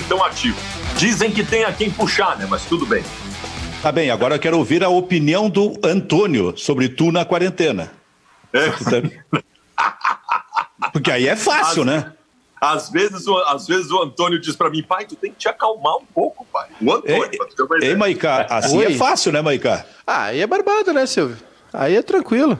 ninguém tão ativo. Dizem que tem a quem puxar, né? Mas tudo bem. Tá bem, agora eu quero ouvir a opinião do Antônio sobre tu na quarentena. É. Porque aí é fácil, às, né? Às vezes, às vezes o Antônio diz para mim, pai, tu tem que te acalmar um pouco, pai. O Antônio, ei, pra Ei, Maicá, assim Oi. é fácil, né, Maicá? Ah, aí é barbado, né, Silvio? Aí é tranquilo.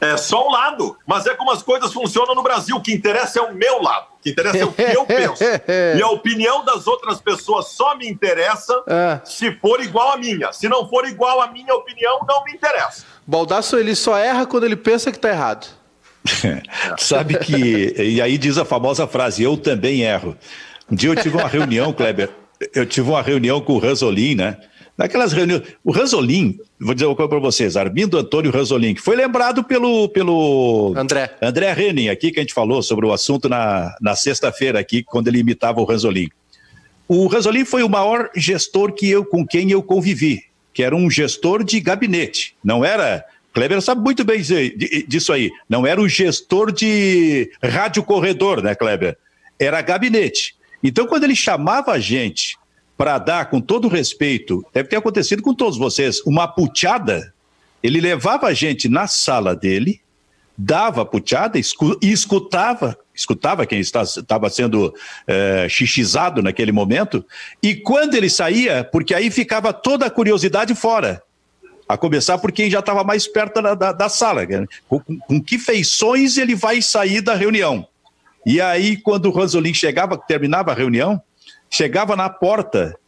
É só um lado, mas é como as coisas funcionam no Brasil. O que interessa é o meu lado, o que interessa é o que eu penso. e a opinião das outras pessoas só me interessa é. se for igual à minha. Se não for igual à minha opinião, não me interessa. Baldaço, ele só erra quando ele pensa que está errado. Sabe que. E aí diz a famosa frase: eu também erro. Um dia eu tive uma reunião, Kleber. Eu tive uma reunião com o Ranzolin, né? Naquelas reuniões. O Ranzolin, vou dizer uma coisa para vocês, Armindo Antônio Ranzolin, que foi lembrado pelo, pelo André. André Henning, aqui que a gente falou sobre o assunto na, na sexta-feira, aqui, quando ele imitava o Ranzolin. O Ranzolin foi o maior gestor que eu, com quem eu convivi, que era um gestor de gabinete. Não era. Kleber sabe muito bem disso aí. Não era o gestor de rádio corredor, né, Kleber? Era gabinete. Então, quando ele chamava a gente para dar, com todo respeito, deve ter acontecido com todos vocês, uma puteada. Ele levava a gente na sala dele, dava a puteada e escutava, escutava quem estava sendo é, xixizado naquele momento, e quando ele saía, porque aí ficava toda a curiosidade fora. A começar por quem já estava mais perto da, da, da sala. Com, com, que feições ele vai sair da reunião? E aí, quando o Ranzolin chegava, terminava a reunião, Chegava na porta,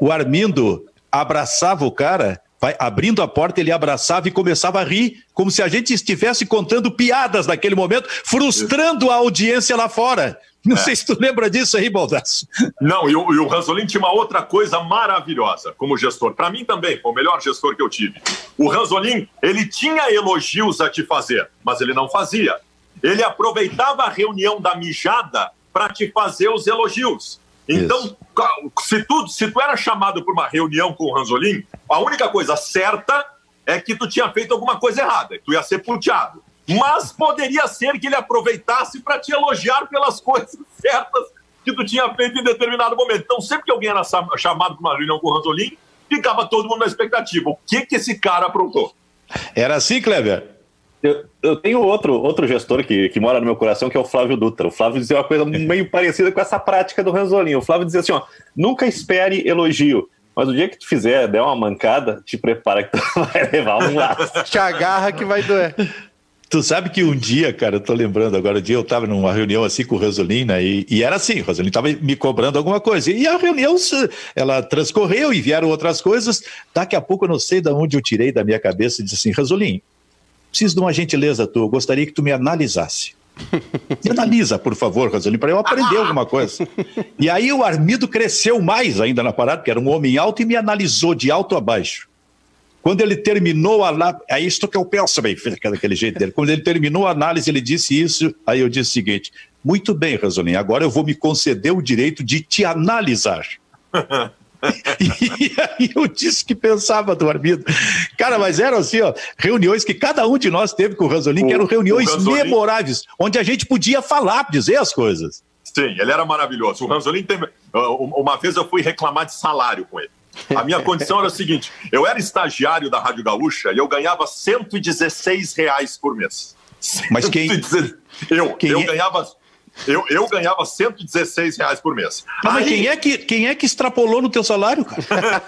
o Armindo abraçava o cara, vai abrindo a porta, ele abraçava e começava a rir, como se a gente estivesse contando piadas naquele momento, frustrando a audiência lá fora. Não é. sei se tu lembra disso aí, Baldasso. Não, e o, e o Ranzolin tinha uma outra coisa maravilhosa como gestor. Para mim também, foi o melhor gestor que eu tive. O Ranzolin, ele tinha elogios a te fazer, mas ele não fazia. Ele aproveitava a reunião da mijada para te fazer os elogios. Então, se tu, se tu era chamado por uma reunião com o Ranzolin, a única coisa certa é que tu tinha feito alguma coisa errada, tu ia ser puteado. Mas poderia ser que ele aproveitasse para te elogiar pelas coisas certas que tu tinha feito em determinado momento. Então, sempre que alguém era chamado para uma reunião com o Ranzolin, ficava todo mundo na expectativa. O que, que esse cara aprontou? Era assim, Kleber? Eu, eu, tenho outro, outro gestor que, que mora no meu coração, que é o Flávio Dutra. O Flávio dizia uma coisa meio parecida com essa prática do Ranzolinho. O Flávio dizia assim: ó, nunca espere elogio. Mas o dia que tu fizer, der uma mancada, te prepara que tu vai levar um laço. te agarra que vai doer. Tu sabe que um dia, cara, eu tô lembrando agora, um dia eu tava numa reunião assim com o Rosolina né, e, e era assim, o Rosolina tava me cobrando alguma coisa. E a reunião, ela transcorreu e vieram outras coisas. Daqui a pouco eu não sei de onde eu tirei da minha cabeça e disse assim, Rosolina, preciso de uma gentileza tua, eu gostaria que tu me analisasse. Me analisa, por favor, Rosalino, para eu aprender alguma coisa. E aí o Armido cresceu mais ainda na parada, porque era um homem alto, e me analisou de alto a baixo. Quando ele terminou a é isto que eu penso, bem, daquele jeito dele. Quando ele terminou a análise, ele disse isso, aí eu disse o seguinte: muito bem, Rosalino, agora eu vou me conceder o direito de te analisar. e aí eu disse que pensava do Armido. Cara, mas eram assim, ó, reuniões que cada um de nós teve com o Ranzolin, que eram reuniões memoráveis, onde a gente podia falar, dizer as coisas. Sim, ele era maravilhoso. O Ranzolin teve. Uma vez eu fui reclamar de salário com ele. A minha condição era a seguinte: eu era estagiário da Rádio Gaúcha e eu ganhava 116 reais por mês. Mas quem. Eu, quem eu é... ganhava eu, eu ganhava 116 reais por mês. Mas aí, quem, é que, quem é que extrapolou no teu salário, cara?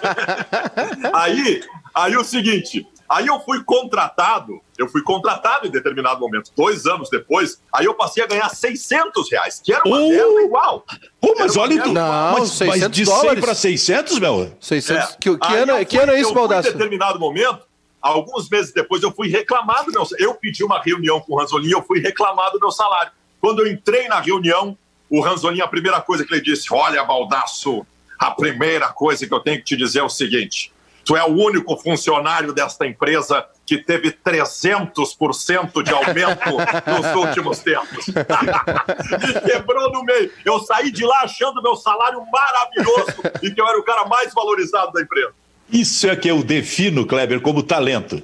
aí, aí o seguinte, aí eu fui contratado, eu fui contratado em determinado momento, dois anos depois, aí eu passei a ganhar 600 reais, que era uma uh, merda igual. Pô, mas olha, tu, não, mas, mas de 100 para 600, meu? 600, é. que, que, ano, que ano é isso, Baldasso? Em determinado momento, alguns meses depois, eu fui reclamado, meu, eu pedi uma reunião com o Ranzolin, eu fui reclamado do meu salário. Quando eu entrei na reunião, o Ranzolin, a primeira coisa que ele disse: Olha, Baldaço, a primeira coisa que eu tenho que te dizer é o seguinte: tu é o único funcionário desta empresa que teve 300% de aumento nos últimos tempos. Me quebrou no meio. Eu saí de lá achando meu salário maravilhoso e que eu era o cara mais valorizado da empresa. Isso é que eu defino, Kleber, como talento.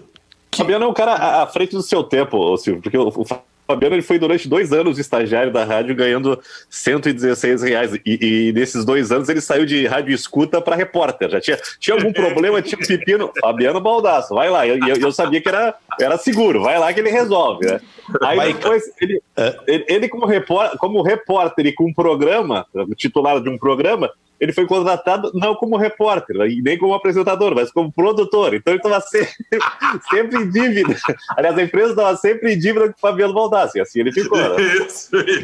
Fabiano é um cara à frente do seu tempo, Silvio, porque o Fabiano ele foi durante dois anos estagiário da rádio, ganhando 116 reais. E, e nesses dois anos ele saiu de rádio escuta para repórter. Já tinha, tinha algum problema, tinha um pepino. Fabiano Baldasso, vai lá. Eu, eu, sabia que era, era seguro, vai lá que ele resolve. Né? Aí depois, ele, ele, ele como, repórter, como repórter e com um programa, titular de um programa, ele foi contratado não como repórter nem como apresentador, mas como produtor. Então ele estava sempre, sempre, em dívida. Aliás, a empresa estava sempre em dívida com o Fabiano Baldassi, assim ele ficou. Né?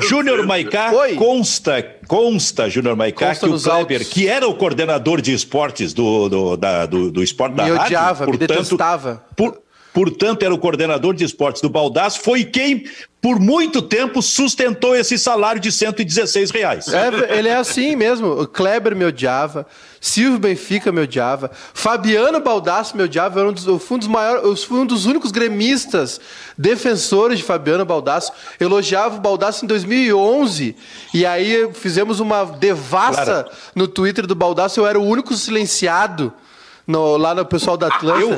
Júnior Maicá, consta, consta, Júnior Maicá, que o Kleber, altos. que era o coordenador de esportes do, do, da, do, do esporte da me rádio, odiava, portanto, me detestava. Por, portanto, era o coordenador de esportes do Baldaço, foi quem, por muito tempo, sustentou esse salário de 116 reais. É, ele é assim mesmo. O Kleber me odiava, Silvio Benfica me odiava, Fabiano Baldasso me odiava, eu, um dos, eu fui, um dos maiores, eu fui um dos únicos gremistas defensores de Fabiano Baldasso. Elogiava o Baldasso em 2011, e aí fizemos uma devassa claro. no Twitter do Baldasso, eu era o único silenciado no, lá no pessoal da Atlanta. Eu,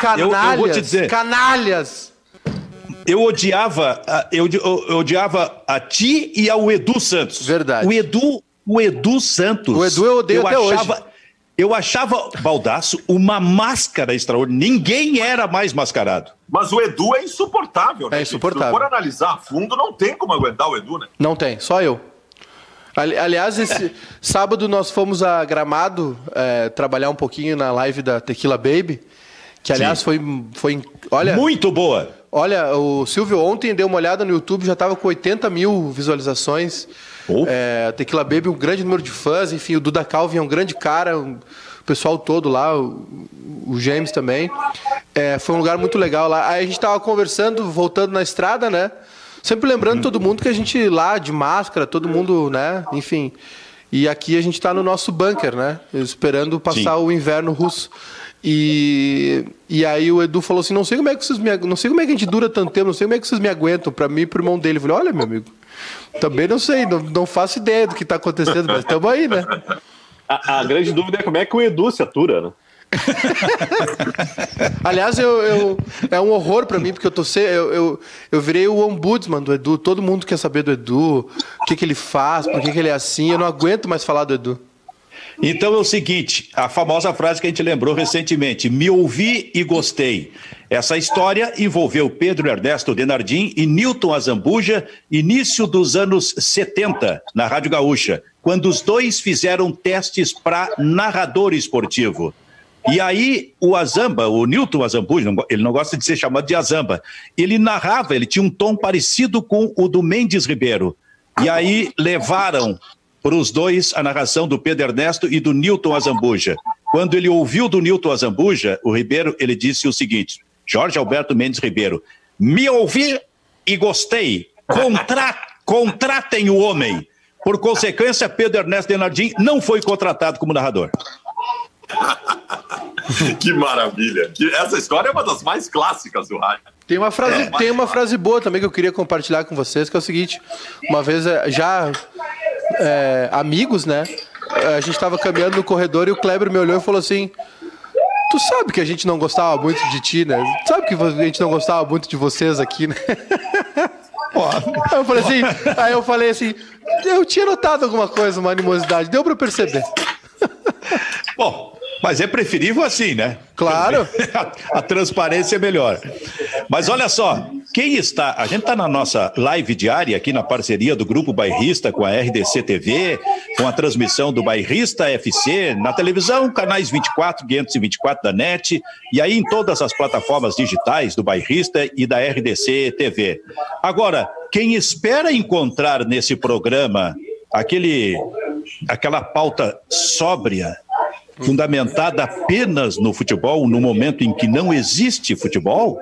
canalhas, eu, eu vou te dizer. canalhas. Eu odiava, eu, eu, odiava a ti e ao Edu Santos. Verdade. O Edu, o Edu Santos. O Edu eu odeio eu até achava, hoje. Eu achava Baldaço uma máscara extraordinária. Ninguém era mais mascarado. Mas o Edu é insuportável, né? É insuportável. Se for analisar a fundo, não tem como aguentar o Edu, né? Não tem, só eu. Aliás, esse sábado nós fomos a Gramado é, trabalhar um pouquinho na live da Tequila Baby, que aliás foi, foi. Olha. Muito boa! Olha, o Silvio ontem deu uma olhada no YouTube, já estava com 80 mil visualizações. Oh. É, Tequila Baby, um grande número de fãs, enfim, o Duda Calvin é um grande cara, um, o pessoal todo lá, o, o James também. É, foi um lugar muito legal lá. Aí a gente estava conversando, voltando na estrada, né? Sempre lembrando uhum. todo mundo que a gente lá de máscara, todo mundo, né? Enfim. E aqui a gente está no nosso bunker, né? Esperando passar Sim. o inverno russo. E, e aí o Edu falou assim: não sei como é que vocês me, não sei como é que a gente dura tanto tempo, não sei como é que vocês me aguentam. Para mim e pro irmão dele, eu falei: olha, meu amigo, também não sei, não, não faço ideia do que está acontecendo, mas estamos aí, né? A, a, grande dúvida é como é que o Edu se atura, né? Aliás, eu, eu, é um horror para mim, porque eu tô se, eu, eu, eu, virei o ombudsman do Edu. Todo mundo quer saber do Edu, o que, que ele faz, por que, que ele é assim. Eu não aguento mais falar do Edu. Então é o seguinte, a famosa frase que a gente lembrou recentemente, me ouvi e gostei. Essa história envolveu Pedro Ernesto Denardim e Newton Azambuja, início dos anos 70, na Rádio Gaúcha, quando os dois fizeram testes para narrador esportivo. E aí o Azamba, o Newton Azambuja, ele não gosta de ser chamado de Azamba, ele narrava, ele tinha um tom parecido com o do Mendes Ribeiro. E aí levaram para os dois a narração do Pedro Ernesto e do Newton Azambuja. Quando ele ouviu do Newton Azambuja, o Ribeiro, ele disse o seguinte: Jorge Alberto Mendes Ribeiro, me ouvi e gostei. Contra, contratem o homem. Por consequência, Pedro Ernesto Denardim não foi contratado como narrador. que maravilha. Essa história é uma das mais clássicas do rádio. Tem uma frase, é, tem uma frase boa também que eu queria compartilhar com vocês, que é o seguinte: uma vez é, já é, amigos, né? A gente estava caminhando no corredor e o Kleber me olhou e falou assim: Tu sabe que a gente não gostava muito de ti, né? Tu sabe que a gente não gostava muito de vocês aqui, né? Eu falei assim, aí eu falei assim, eu tinha notado alguma coisa, uma animosidade, deu para perceber. Bom, mas é preferível assim, né? Claro. A, a, transparência é melhor. Mas olha só, quem está. A gente está na nossa live diária aqui na parceria do Grupo Bairrista com a RDC TV, com a transmissão do Bairrista FC, na televisão, canais 24, 524 da NET, e aí em todas as plataformas digitais do Bairrista e da RDC TV. Agora, quem espera encontrar nesse programa aquele, aquela pauta sóbria, fundamentada apenas no futebol, no momento em que não existe futebol,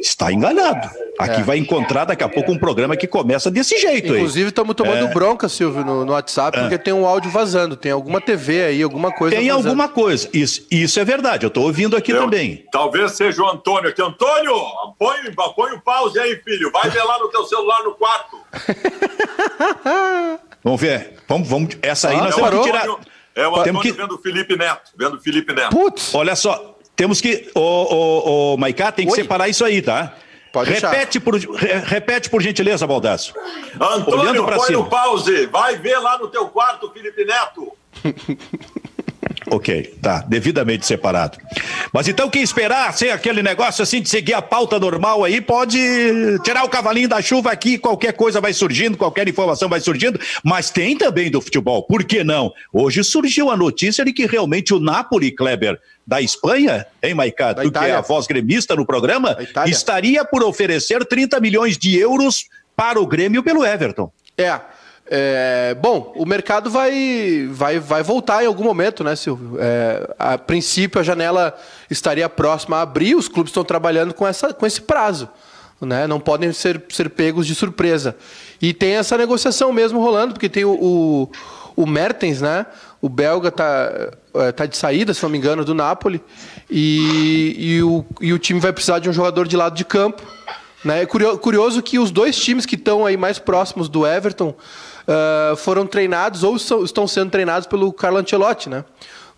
está enganado. Aqui é. vai encontrar daqui a pouco um programa que começa desse jeito Inclusive, estamos tomando é. bronca, Silvio, no, no WhatsApp, é. porque tem um áudio vazando. Tem alguma TV aí, alguma coisa. Tem vazando. alguma coisa. Isso, isso é verdade. Eu estou ouvindo aqui Eu, também. Talvez seja o Antônio aqui. Antônio, põe, põe o pause aí, filho. Vai ver lá no teu celular no quarto. vamos ver. Vamos, vamos. Essa aí ah, nós temos que tirar. É o Antônio que... vendo o Felipe Neto. Vendo o Felipe Neto. Putz. Olha só. Temos que. Ô, ô, ô Maiká, tem que Oi? separar isso aí, tá? Pode repete por, repete por gentileza, Baldasso. Antônio, põe cima. no pause. Vai ver lá no teu quarto, Felipe Neto. Ok, tá, devidamente separado. Mas então quem esperar sem aquele negócio assim de seguir a pauta normal aí, pode tirar o cavalinho da chuva aqui, qualquer coisa vai surgindo, qualquer informação vai surgindo, mas tem também do futebol, por que não? Hoje surgiu a notícia de que realmente o Napoli, Kleber, da Espanha, hein, Maicá? Tu que é a voz gremista no programa, estaria por oferecer 30 milhões de euros para o Grêmio pelo Everton. É, é, bom, o mercado vai, vai, vai voltar em algum momento, né, Silvio? É, a princípio, a janela estaria próxima a abrir, os clubes estão trabalhando com, essa, com esse prazo. Né? Não podem ser, ser pegos de surpresa. E tem essa negociação mesmo rolando, porque tem o, o, o Mertens, né? O belga tá, é, tá de saída, se não me engano, do Napoli. E, e, o, e o time vai precisar de um jogador de lado de campo. Né? É curioso que os dois times que estão aí mais próximos do Everton uh, foram treinados ou estão sendo treinados pelo Carlo Ancelotti, né?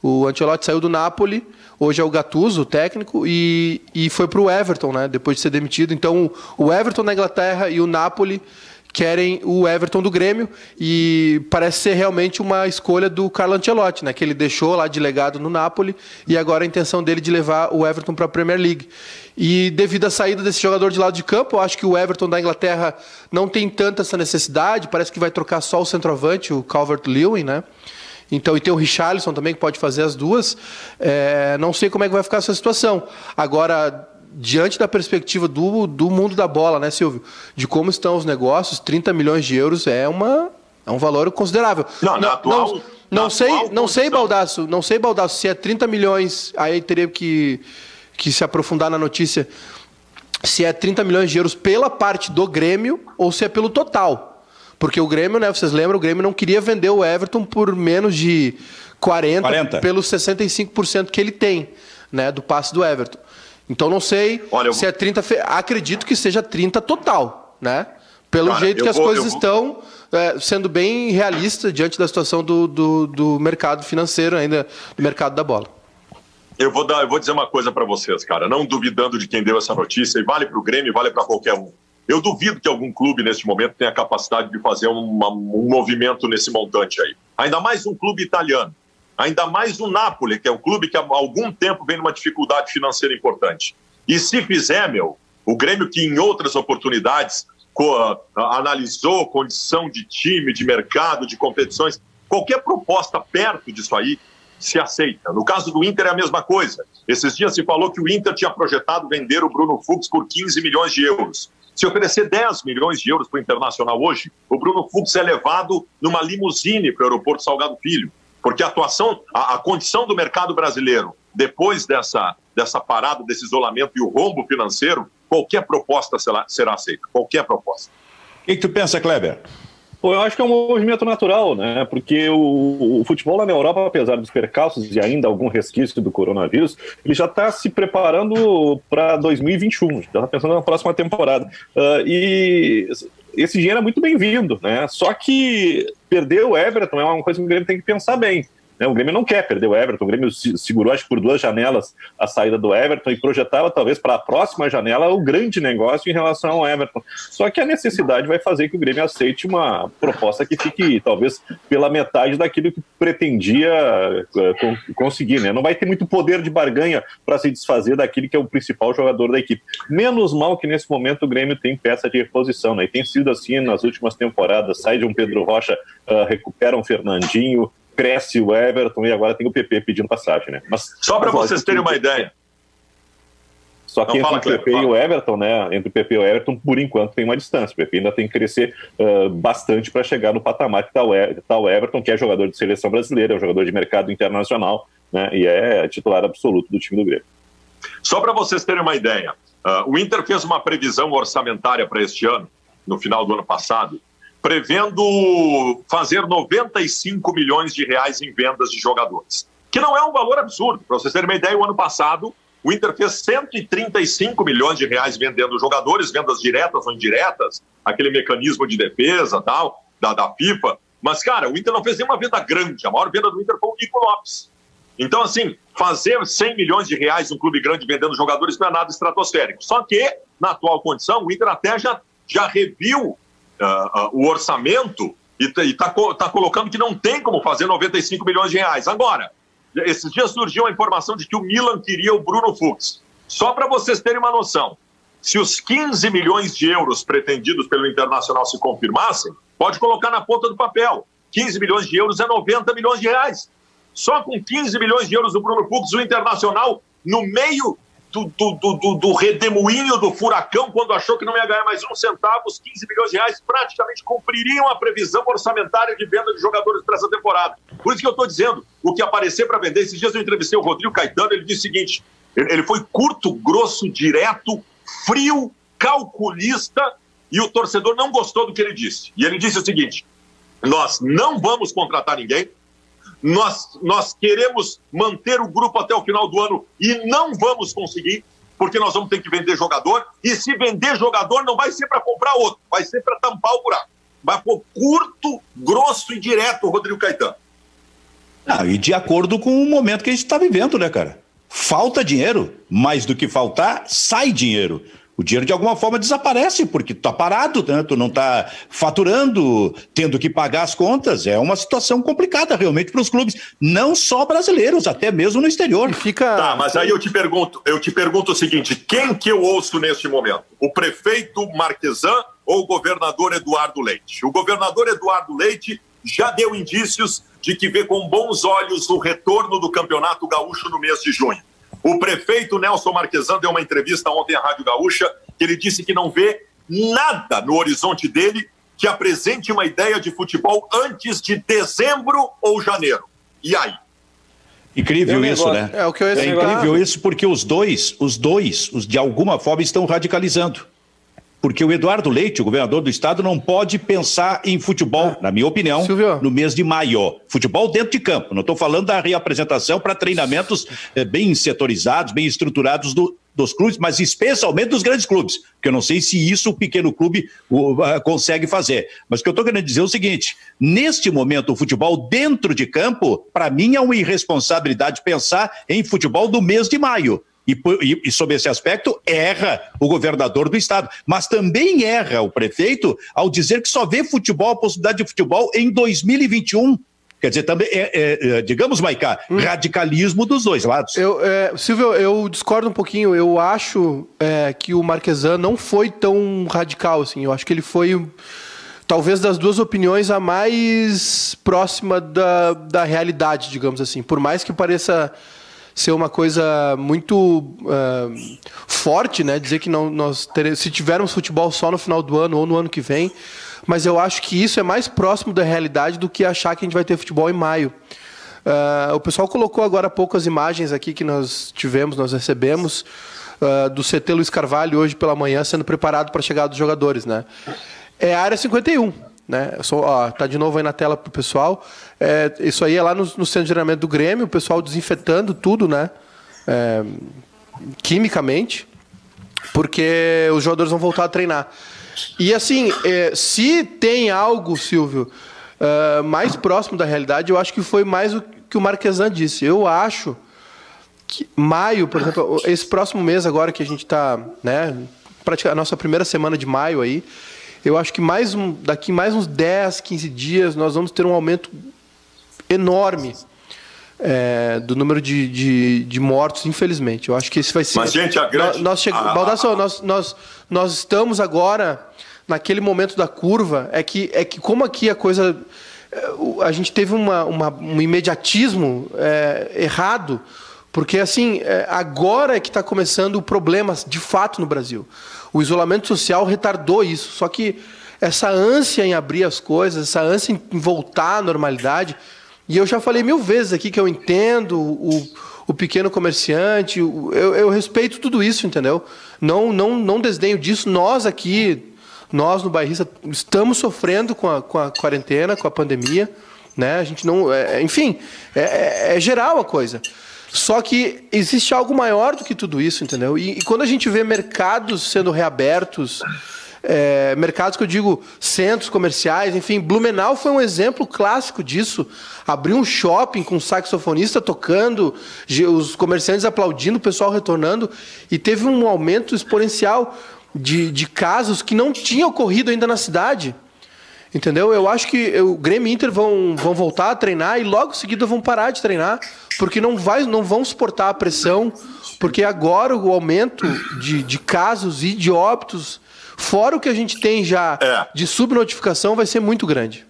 O Ancelotti saiu do Napoli, hoje é o Gattuso, o técnico, e, e foi para o Everton, né? Depois de ser demitido. Então, o Everton na Inglaterra e o Napoli querem o Everton do Grêmio e parece ser realmente uma escolha do Carlo Ancelotti, né, que ele deixou lá de legado no Napoli e agora a intenção dele de levar o Everton para a Premier League. E devido à saída desse jogador de lado de campo, eu acho que o Everton da Inglaterra não tem tanta essa necessidade, parece que vai trocar só o centroavante, o Calvert-Lewin, né? Então, e tem o Richarlison também que pode fazer as duas. É, não sei como é que vai ficar essa situação. Agora, diante da perspectiva do, do mundo da bola, né, Silvio? De como estão os negócios, 30 milhões de euros é, uma, é um valor considerável. Não, não, atual, não, não sei, não sei, Baldaço, não sei, Baldaço, se é 30 milhões, aí teria que, que se aprofundar na notícia, se é 30 milhões de euros pela parte do Grêmio ou se é pelo total. Porque o Grêmio, né, vocês lembram, o Grêmio não queria vender o Everton por menos de 40, 40. pelos 65% que ele tem, né, do passe do Everton. Então não sei Olha, se é 30. Fe... Acredito que seja 30 total, né? Pelo cara, jeito que as vou, coisas estão é, sendo bem realistas diante da situação do, do, do, mercado financeiro, ainda do mercado da bola. Eu vou, dar, eu vou dizer uma coisa para vocês, cara, não duvidando de quem deu essa notícia, e vale para o Grêmio, vale para qualquer um. Eu duvido que algum clube neste momento tenha a capacidade de fazer uma, um movimento nesse montante aí. Ainda mais um clube italiano ainda mais o Napoli, que é um clube que há algum tempo vem numa dificuldade financeira importante. E se fizer, meu, o Grêmio que em outras oportunidades analisou condição de time, de mercado, de competições, qualquer proposta perto disso aí se aceita. No caso do Inter é a mesma coisa. Esses dias se falou que o Inter tinha projetado vender o Bruno Fux por 15 milhões de euros. Se oferecer 10 milhões de euros para o Internacional hoje, o Bruno Fux é levado numa limusine para o aeroporto Salgado Filho. Porque a atuação, a, a condição do mercado brasileiro, depois dessa, dessa parada, desse isolamento e o rombo financeiro, qualquer proposta será, será aceita. Qualquer proposta. O que, que tu pensa, Kleber? Pô, eu acho que é um movimento natural, né? Porque o, o, futebol lá na Europa, apesar dos percalços e ainda algum resquício do coronavírus, ele já está se preparando para 2021, já está pensando na próxima temporada. Uh, e esse dinheiro é muito bem-vindo, né? Só que perder o Everton é uma coisa que o Grêmio tem que pensar bem. Né? O Grêmio não quer perder o Everton. O Grêmio segurou, acho que por duas janelas, a saída do Everton e projetava, talvez, para a próxima janela, o grande negócio em relação ao Everton. Só que a necessidade vai fazer que o Grêmio aceite uma proposta que fique, talvez, pela metade daquilo que pretendia uh, conseguir. Né? Não vai ter muito poder de barganha para se desfazer daquele que é o principal jogador da equipe. Menos mal que nesse momento o Grêmio tem peça de reposição. Né? E tem sido assim nas últimas temporadas. Sai de um Pedro Rocha, uh, recupera um Fernandinho cresce o Everton e agora tem o PP pedindo passagem, né? Mas, Só para vocês terem uma ideia. Só que Não, entre o PP e o Everton, né? Entre o PP e o Everton, por enquanto, tem uma distância. O PP ainda tem que crescer uh, bastante para chegar no patamar que está o, tá o Everton, que é jogador de seleção brasileira, é um jogador de mercado internacional, né? E é titular absoluto do time do Grêmio. Só para vocês terem uma ideia, uh, o Inter fez uma previsão orçamentária para este ano, no final do ano passado, prevendo fazer 95 milhões de reais em vendas de jogadores, que não é um valor absurdo. Para vocês terem uma ideia, o ano passado o Inter fez 135 milhões de reais vendendo jogadores, vendas diretas ou indiretas, aquele mecanismo de defesa tal, da, da FIFA. Mas, cara, o Inter não fez nenhuma venda grande. A maior venda do Inter foi o Nico Lopes. Então, assim, fazer 100 milhões de reais um clube grande vendendo jogadores não é nada estratosférico. Só que na atual condição, o Inter até já, já reviu uh, uh, o orçamento e está tá colocando que não tem como fazer 95 milhões de reais. Agora, esses dias surgiu a informação de que o Milan queria o Bruno Fux. Só para vocês terem uma noção, se os 15 milhões de euros pretendidos pelo Internacional se confirmassem, pode colocar na ponta do papel. 15 milhões de euros é 90 milhões de reais. Só com 15 milhões de euros do Bruno Fux, o Internacional, no meio do, do, do, do, redemoinho do furacão, quando achou que não ia ganhar mais um centavo, os 15 milhões de reais praticamente cumpririam a previsão orçamentária de venda de jogadores para essa temporada. Por isso que eu estou dizendo, o que aparecer para vender, esses dias eu entrevistei o Rodrigo Caetano, ele disse o seguinte, ele foi curto, grosso, direto, frio, calculista, e o torcedor não gostou do que ele disse. E ele disse o seguinte, nós não vamos contratar ninguém, nós, nós queremos manter o grupo até o final do ano e não vamos conseguir, porque nós vamos ter que vender jogador. E se vender jogador, não vai ser para comprar outro, vai ser para tampar o buraco. Vai por curto, grosso e direto, Rodrigo Caetano. Ah, e de acordo com o momento que a gente está vivendo, né, cara? Falta dinheiro, mais do que faltar, sai dinheiro o dinheiro de alguma forma desaparece, porque tu tá parado, né? tu não está faturando, tendo que pagar as contas. É uma situação complicada realmente para os clubes, não só brasileiros, até mesmo no exterior. E fica... Tá, mas aí eu te pergunto, eu te pergunto o seguinte: quem que eu ouço neste momento? O prefeito Marquesan ou o governador Eduardo Leite? O governador Eduardo Leite já deu indícios de que vê com bons olhos o retorno do Campeonato Gaúcho no mês de junho. O prefeito Nelson Marquesan deu uma entrevista ontem à Rádio Gaúcha, que ele disse que não vê nada no horizonte dele que apresente uma ideia de futebol antes de dezembro ou janeiro. E aí? Incrível isso, né? É, o que eu é incrível isso porque os dois, os dois, os, de alguma forma estão radicalizando. Porque o Eduardo Leite, o governador do estado, não pode pensar em futebol, na minha opinião, Silvio. no mês de maio. Futebol dentro de campo. Não estou falando da reapresentação para treinamentos eh, bem setorizados, bem estruturados do, dos clubes, mas especialmente dos grandes clubes, porque eu não sei se isso o pequeno clube uh, consegue fazer. Mas o que eu estou querendo dizer é o seguinte: neste momento, o futebol dentro de campo, para mim, é uma irresponsabilidade pensar em futebol do mês de maio. E, e, e sob esse aspecto, erra o governador do estado. Mas também erra o prefeito ao dizer que só vê futebol, a possibilidade de futebol em 2021. Quer dizer, também, é, é, é, digamos, Maicá, hum. radicalismo dos dois lados. Eu, é, Silvio, eu discordo um pouquinho. Eu acho é, que o Marquesan não foi tão radical assim. Eu acho que ele foi, talvez, das duas opiniões, a mais próxima da, da realidade, digamos assim. Por mais que pareça ser uma coisa muito uh, forte, né? Dizer que não, nós teremos, se tivermos futebol só no final do ano ou no ano que vem, mas eu acho que isso é mais próximo da realidade do que achar que a gente vai ter futebol em maio. Uh, o pessoal colocou agora poucas imagens aqui que nós tivemos, nós recebemos. Uh, do CT Luiz Carvalho hoje pela manhã sendo preparado para a chegada dos jogadores, né? É a área 51 né? Ó, tá de novo aí na tela pro pessoal. É, isso aí é lá no, no, centro de treinamento do Grêmio, o pessoal desinfetando tudo, né? É, quimicamente, porque os jogadores vão voltar a treinar. E assim, é, se tem algo, Silvio, uh, mais próximo da realidade, eu acho que foi mais o que o Marquesan disse. Eu acho que maio, por exemplo, esse próximo mês agora que a gente está, né? Praticamente a nossa primeira semana de maio aí, eu acho que mais um, daqui mais uns 10, 15 dias nós vamos ter um aumento enorme é, do número de, de, de, mortos, infelizmente. Eu acho que esse vai ser. Mas, gente, a grande. Nós, nós, Baldasso, nós, nós, nós estamos agora naquele momento da curva. É que, é que como aqui a coisa. É, a gente teve uma, uma um imediatismo é, errado, porque assim, é, agora é que está começando o problema de fato no Brasil. O isolamento social retardou isso. Só que essa ânsia em abrir as coisas, essa ânsia em voltar à normalidade, e eu já falei mil vezes aqui que eu entendo o, o pequeno comerciante, eu, eu respeito tudo isso, entendeu? Não, não, não desdenho disso. Nós aqui, nós no Bairrista, estamos sofrendo com a, com a quarentena, com a pandemia, né? A gente não, é, enfim, é, é, é geral a coisa. Só que existe algo maior do que tudo isso, entendeu? E, e quando a gente vê mercados sendo reabertos, é, mercados que eu digo centros comerciais, enfim, Blumenau foi um exemplo clássico disso. Abriu um shopping com um saxofonista tocando, os comerciantes aplaudindo, o pessoal retornando, e teve um aumento exponencial. de, de casos que não tinham ocorrido ainda na cidade. Entendeu? Eu acho que o Grêmio e Inter vão, vão voltar a treinar e logo em seguida vão parar de treinar, porque não, vai, não vão suportar a pressão, porque agora o aumento de, de casos e de óbitos, fora o que a gente tem já é. de subnotificação, vai ser muito grande.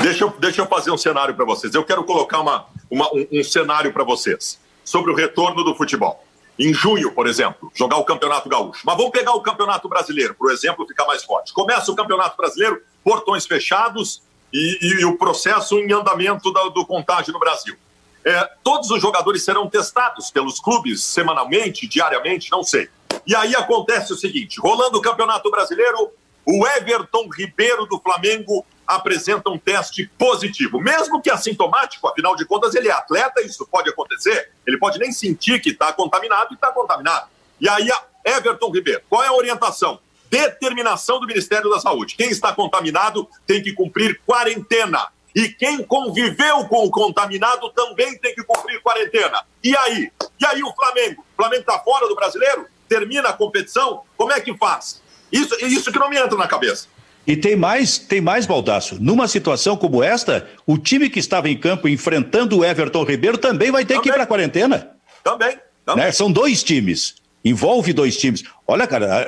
Deixa eu, deixa eu fazer um cenário para vocês. Eu quero colocar uma, uma um, um cenário para vocês sobre o retorno do futebol em junho, por exemplo, jogar o Campeonato Gaúcho. Mas vamos pegar o Campeonato Brasileiro, por exemplo, ficar mais forte. Começa o Campeonato Brasileiro, portões fechados e, e, e o processo em andamento do, do contágio no Brasil. É, todos os jogadores serão testados pelos clubes semanalmente, diariamente, não sei. E aí acontece o seguinte: rolando o Campeonato Brasileiro, o Everton Ribeiro do Flamengo apresenta um teste positivo, mesmo que assintomático, afinal de contas ele é atleta, isso pode acontecer, ele pode nem sentir que está contaminado e está contaminado. E aí, Everton Ribeiro, qual é a orientação? Determinação do Ministério da Saúde. Quem está contaminado tem que cumprir quarentena. E quem conviveu com o contaminado também tem que cumprir quarentena. E aí? E aí o Flamengo? O Flamengo está fora do brasileiro? Termina a competição? Como é que faz? Isso, isso que não me entra na cabeça. E tem mais, tem mais, Baldaço. Numa situação como esta, o time que estava em campo enfrentando o Everton Ribeiro também vai ter também. que ir para a quarentena. Também. também. Né? São dois times. Envolve dois times. Olha, cara,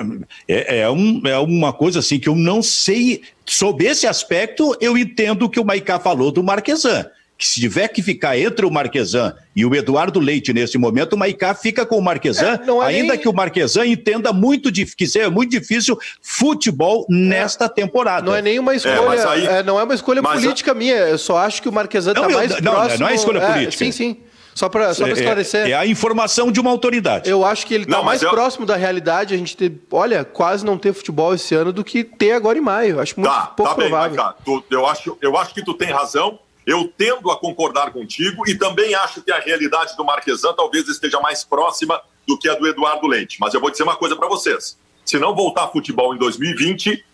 é, é, um, é uma coisa assim que eu não sei. Sob esse aspecto, eu entendo o que o Maicá falou do Marquesan que se tiver que ficar entre o Marquesan e o Eduardo Leite nesse momento, o Maicá fica com o Marquesan, é, é ainda nem... que o Marquesan entenda muito que seja muito difícil futebol nesta temporada. Não é nenhuma é, escolha, é, aí... é, não é uma escolha mas política a... minha, eu só acho que o Marquesan está mais não, próximo... Não, é escolha política. sim, sim. Só para só esclarecer. É, é, a informação de uma autoridade. Eu acho que ele está mais eu... próximo da realidade. A gente ter, olha, quase não ter futebol esse ano do que ter agora em maio. Acho muito tá, pouco tá bem, provável. Mas, tu, eu, acho, eu acho que tu tem razão. Eu tendo a concordar contigo e também acho que a realidade do Marquesan talvez esteja mais próxima do que a do Eduardo Leite. Mas eu vou dizer uma coisa para vocês: se não voltar futebol em 2020,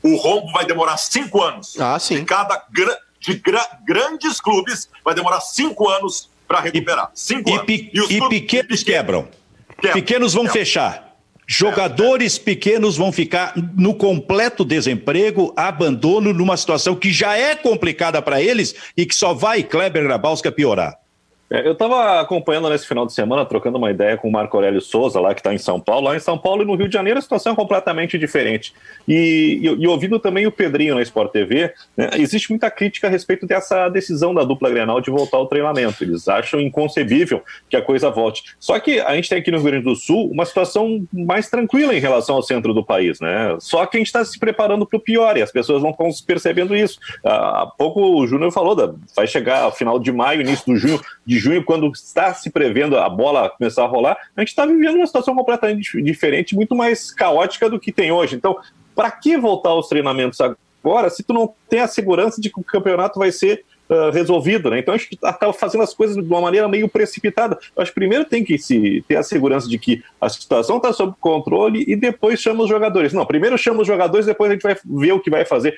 o rombo vai demorar cinco anos. Ah, sim. De cada de gra grandes clubes vai demorar cinco anos para recuperar. E, cinco e, anos. e, e pequenos quebram. quebram. Pequenos vão quebram. fechar. Jogadores pequenos vão ficar no completo desemprego, abandono, numa situação que já é complicada para eles e que só vai, Kleber Grabowska, piorar. É, eu estava acompanhando nesse final de semana, trocando uma ideia com o Marco Aurélio Souza, lá que está em São Paulo. Lá em São Paulo e no Rio de Janeiro a situação é completamente diferente. E, e, e ouvindo também o Pedrinho na Sport TV, né, existe muita crítica a respeito dessa decisão da dupla Grenal de voltar ao treinamento. Eles acham inconcebível que a coisa volte. Só que a gente tem aqui no Rio Grande do Sul uma situação mais tranquila em relação ao centro do país. Né? Só que a gente está se preparando para o pior e as pessoas não estão percebendo isso. Há pouco o Júnior falou, da, vai chegar ao final de maio, início do junho, de junho, quando está se prevendo a bola começar a rolar, a gente está vivendo uma situação completamente diferente, muito mais caótica do que tem hoje. Então, para que voltar aos treinamentos agora se tu não tem a segurança de que o campeonato vai ser uh, resolvido, né? Então a gente está fazendo as coisas de uma maneira meio precipitada. Eu acho que primeiro tem que se ter a segurança de que a situação está sob controle e depois chama os jogadores. Não, primeiro chama os jogadores, depois a gente vai ver o que vai fazer.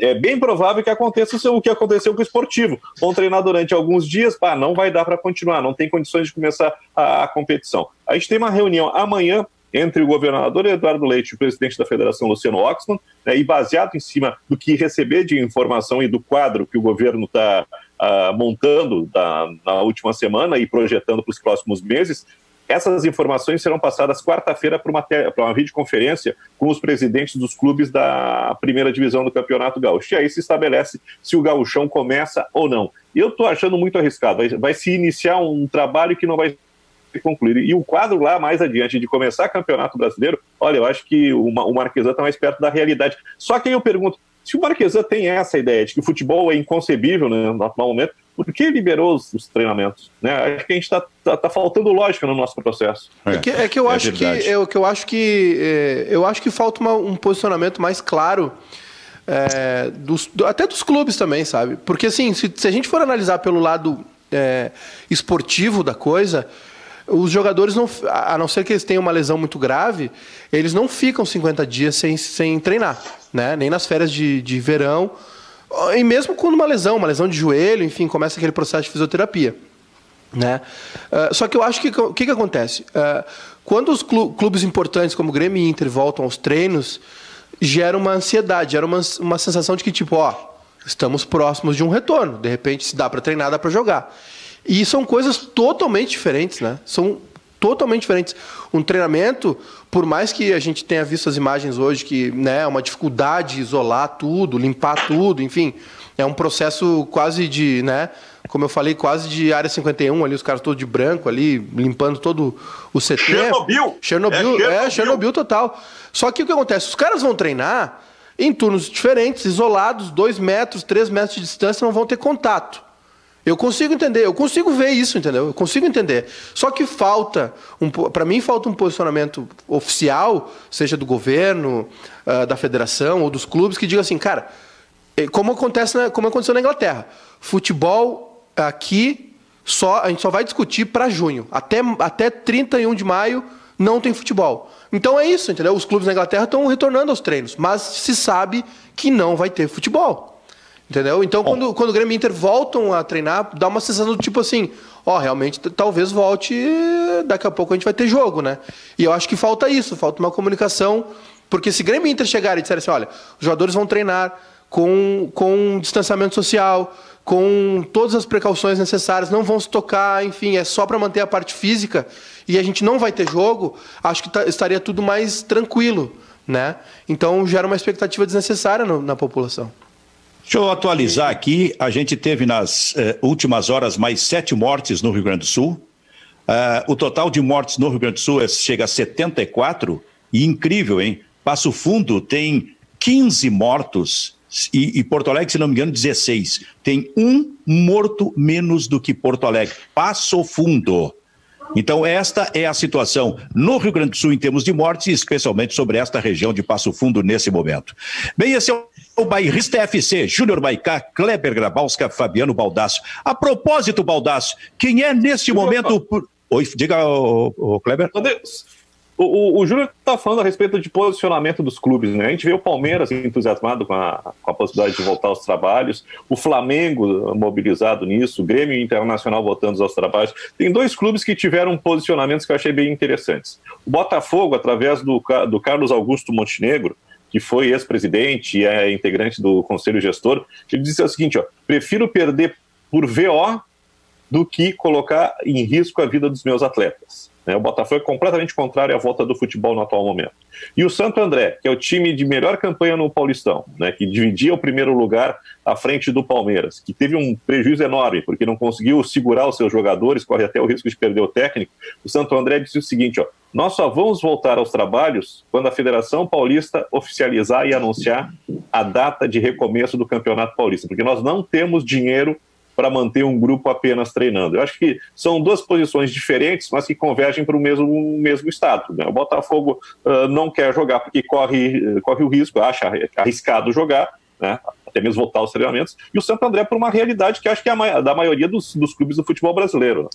É bem provável que aconteça o que aconteceu com o esportivo. Vão treinar durante alguns dias, pá, não vai dar para continuar, não tem condições de começar a, a competição. A gente tem uma reunião amanhã entre o governador Eduardo Leite e o presidente da federação, Luciano Oxman, né, e baseado em cima do que receber de informação e do quadro que o governo está uh, ah, montando da, na última semana e projetando para os próximos meses, essas informações serão passadas quarta-feira para uma, uma videoconferência com os presidentes dos clubes da primeira divisão do Campeonato Gaúcho. E aí se estabelece se o gauchão começa ou não. Eu estou achando muito arriscado. Vai, vai se iniciar um trabalho que não vai concluir. E o quadro lá mais adiante de começar campeonato brasileiro, olha, eu acho que o, o Marquesan está mais perto da realidade. Só que aí eu pergunto, se o Marquesan tem essa ideia de que o futebol é inconcebível né, no atual momento, por que liberou os, os treinamentos? Né? Acho que a gente está tá, tá, faltando lógica no nosso processo. É, é que, é que eu é acho que eu, que eu acho que é, eu acho que falta uma, um posicionamento mais claro é, dos, até dos clubes também, sabe? Porque assim, se, se a gente for analisar pelo lado é, esportivo da coisa, os jogadores, não, a não ser que eles tenham uma lesão muito grave, eles não ficam 50 dias sem, sem treinar, né? nem nas férias de, de verão, e mesmo com uma lesão, uma lesão de joelho, enfim, começa aquele processo de fisioterapia. Né? Uh, só que eu acho que o que, que acontece? Uh, quando os clubes importantes como Grêmio e Inter voltam aos treinos, gera uma ansiedade, gera uma, uma sensação de que, tipo, ó, estamos próximos de um retorno. De repente, se dá para treinar, dá para jogar. E são coisas totalmente diferentes, né? São totalmente diferentes. Um treinamento, por mais que a gente tenha visto as imagens hoje, que né, é uma dificuldade isolar tudo, limpar tudo, enfim, é um processo quase de, né, como eu falei, quase de área 51 ali, os caras todos de branco ali, limpando todo o CT. Chernobyl! Chernobyl, é, Chernobyl. é Chernobyl total. Só que o que acontece? Os caras vão treinar em turnos diferentes, isolados, dois metros, três metros de distância, não vão ter contato. Eu consigo entender, eu consigo ver isso, entendeu? Eu consigo entender. Só que falta, um, para mim, falta um posicionamento oficial, seja do governo, uh, da federação ou dos clubes, que diga assim, cara, é, como acontece, na, como aconteceu na Inglaterra, futebol aqui só a gente só vai discutir para junho, até até 31 de maio não tem futebol. Então é isso, entendeu? Os clubes na Inglaterra estão retornando aos treinos, mas se sabe que não vai ter futebol. Entendeu? Então, quando, quando o Grêmio e Inter voltam a treinar, dá uma sensação do tipo assim: ó, realmente talvez volte, daqui a pouco a gente vai ter jogo, né? E eu acho que falta isso, falta uma comunicação, porque se Grêmio e Inter chegarem e disserem assim: olha, os jogadores vão treinar com, com distanciamento social, com todas as precauções necessárias, não vão se tocar, enfim, é só para manter a parte física e a gente não vai ter jogo, acho que tá, estaria tudo mais tranquilo, né? Então gera uma expectativa desnecessária no, na população. Deixa eu atualizar aqui. A gente teve nas eh, últimas horas mais sete mortes no Rio Grande do Sul. Uh, o total de mortes no Rio Grande do Sul é, chega a 74. E incrível, hein? Passo Fundo tem 15 mortos e, e, Porto Alegre, se não me engano, 16. Tem um morto menos do que Porto Alegre. Passo Fundo. Então, esta é a situação no Rio Grande do Sul em termos de mortes, especialmente sobre esta região de Passo Fundo nesse momento. Bem, esse é o Bairrista FC, Júnior Maicá, Kleber Grabowska, Fabiano Baldasso. A propósito, Baldasso, quem é neste momento. Oi, diga, o, o Kleber. O, o, o Júlio está falando a respeito de posicionamento dos clubes, né? A gente vê o Palmeiras entusiasmado com a, com a possibilidade de voltar aos trabalhos, o Flamengo mobilizado nisso, o Grêmio Internacional voltando aos trabalhos. Tem dois clubes que tiveram posicionamentos que eu achei bem interessantes. O Botafogo, através do, do Carlos Augusto Montenegro, que foi ex-presidente e é integrante do conselho gestor, ele disse o seguinte: ó, prefiro perder por VO do que colocar em risco a vida dos meus atletas. Né? O Botafogo é completamente contrário à volta do futebol no atual momento. E o Santo André, que é o time de melhor campanha no Paulistão, né? que dividia o primeiro lugar à frente do Palmeiras, que teve um prejuízo enorme, porque não conseguiu segurar os seus jogadores, corre até o risco de perder o técnico. O Santo André disse o seguinte: ó, nós só vamos voltar aos trabalhos quando a Federação Paulista oficializar e anunciar a data de recomeço do Campeonato Paulista, porque nós não temos dinheiro para manter um grupo apenas treinando. Eu acho que são duas posições diferentes, mas que convergem para o mesmo, mesmo estado. Né? O Botafogo uh, não quer jogar porque corre, corre o risco, acha arriscado jogar, né? até mesmo voltar aos treinamentos, e o Santo André por uma realidade que acho que é a da maioria dos, dos clubes do futebol brasileiro. Né?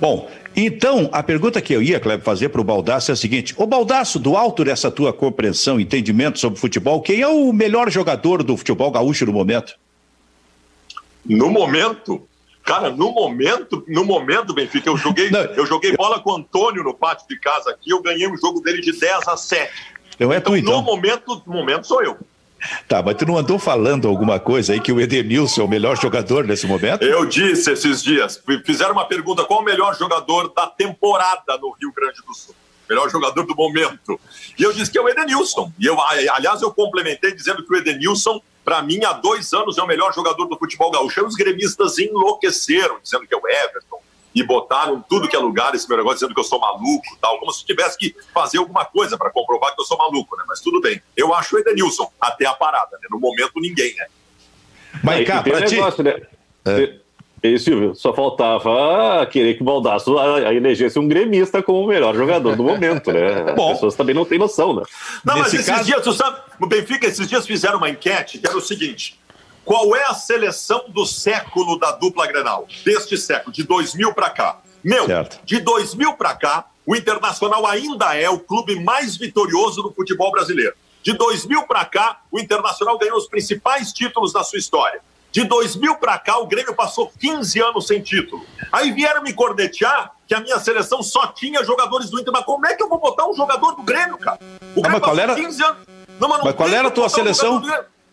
Bom, então a pergunta que eu ia, Kleber, fazer para o Baldaço é a seguinte: O Baldaço, do alto dessa tua compreensão, entendimento sobre futebol, quem é o melhor jogador do futebol gaúcho no momento? No momento, cara, no momento, no momento, Benfica, eu joguei, Não, eu joguei bola com o Antônio no pátio de casa aqui, eu ganhei um jogo dele de 10 a 7. Eu é então, tu, então. No momento, no momento sou eu. Tá, mas tu não andou falando alguma coisa aí que o Edenilson é o melhor jogador nesse momento? Eu disse esses dias. Fizeram uma pergunta: qual o melhor jogador da temporada no Rio Grande do Sul? Melhor jogador do momento. E eu disse que é o Edenilson. E eu, aliás, eu complementei dizendo que o Edenilson para mim, há dois anos é o melhor jogador do futebol gaúcho. Aí os gremistas enlouqueceram, dizendo que é o Everton, e botaram tudo que é lugar esse meu negócio, dizendo que eu sou maluco tal, como se tivesse que fazer alguma coisa para comprovar que eu sou maluco, né? Mas tudo bem. Eu acho o Edenilson até a parada, né? No momento, ninguém, né? Mas, cá, pra ti... Negócio, né? É. E, Silvio, só faltava querer que o Baldasso elegesse um gremista como o melhor jogador do momento, né? Bom, As pessoas também não têm noção, né? Não, Nesse mas esses caso... dias, tu sabe, o Benfica, esses dias fizeram uma enquete que era o seguinte: qual é a seleção do século da dupla Grenal? Deste século, de 2000 para cá. Meu, certo. de 2000 para cá, o Internacional ainda é o clube mais vitorioso do futebol brasileiro. De 2000 para cá, o Internacional ganhou os principais títulos da sua história. De 2000 para cá, o Grêmio passou 15 anos sem título. Aí vieram me cornetear que a minha seleção só tinha jogadores do Inter. Mas como é que eu vou botar um jogador do Grêmio, cara? O Grêmio qual era... 15 anos. Não, mas, mas qual era a tua seleção?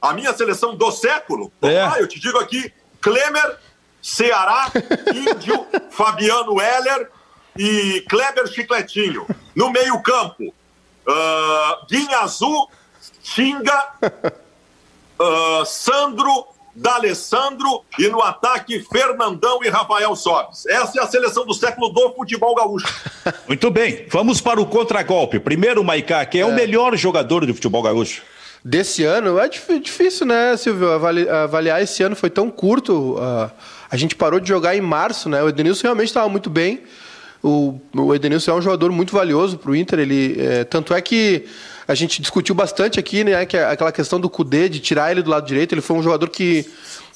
A minha seleção do século? É. Ah, eu te digo aqui: Klemer, Ceará, Índio, Fabiano Heller e Kleber Chicletinho. No meio-campo, uh, Guinha Azul, Xinga, uh, Sandro, D'Alessandro e no ataque Fernandão e Rafael Sobes. Essa é a seleção do século do futebol gaúcho. Muito bem, vamos para o contragolpe. Primeiro, Maicá, quem é, é, o melhor jogador do futebol gaúcho? Desse ano, é difícil, né, Silvio? Avaliar esse ano foi tão curto. A gente parou de jogar em março, né? O Edenilson realmente estava muito bem. O, o Edenilson é um jogador muito valioso para o Inter. Ele, é, tanto é que a gente discutiu bastante aqui, né? Que é aquela questão do Cudê, de tirar ele do lado direito. Ele foi um jogador que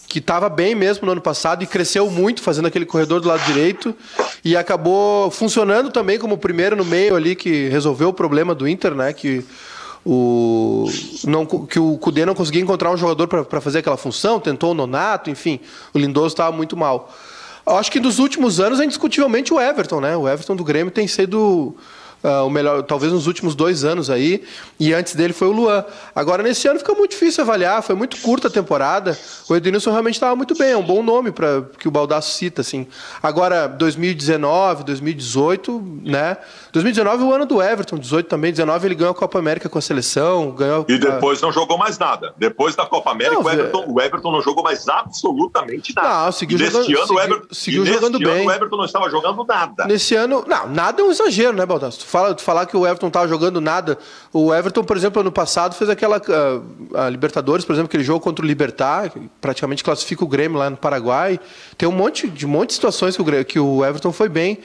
que estava bem mesmo no ano passado e cresceu muito fazendo aquele corredor do lado direito e acabou funcionando também como primeiro no meio ali que resolveu o problema do Inter, né? Que o, não, que o Cudê não conseguia encontrar um jogador para fazer aquela função, tentou o Nonato, enfim, o Lindoso estava muito mal. Acho que nos últimos anos é indiscutivelmente o Everton, né? O Everton do Grêmio tem sido uh, o melhor, talvez nos últimos dois anos aí, e antes dele foi o Luan. Agora, nesse ano fica muito difícil avaliar, foi muito curta a temporada. O Ednilson realmente estava muito bem, é um bom nome para que o Baldasso cita, assim. Agora, 2019, 2018, né? 2019 é o ano do Everton, 18 também, 19 ele ganhou a Copa América com a seleção, ganhou... E depois não jogou mais nada. Depois da Copa América, não, o, Everton, o, Everton, não jogou mais absolutamente nada. Não, seguiu jogando, ano, seguiu, o Everton, seguiu jogando bem. o Everton não estava jogando nada. Nesse ano, não, nada é um exagero, né, Baldasso? Fala, tu falar que o Everton estava jogando nada. O Everton, por exemplo, ano passado fez aquela a, a Libertadores, por exemplo, aquele jogo contra o Libertar, praticamente classifica o Grêmio lá no Paraguai. Tem um monte de monte de situações que o, que o Everton foi bem.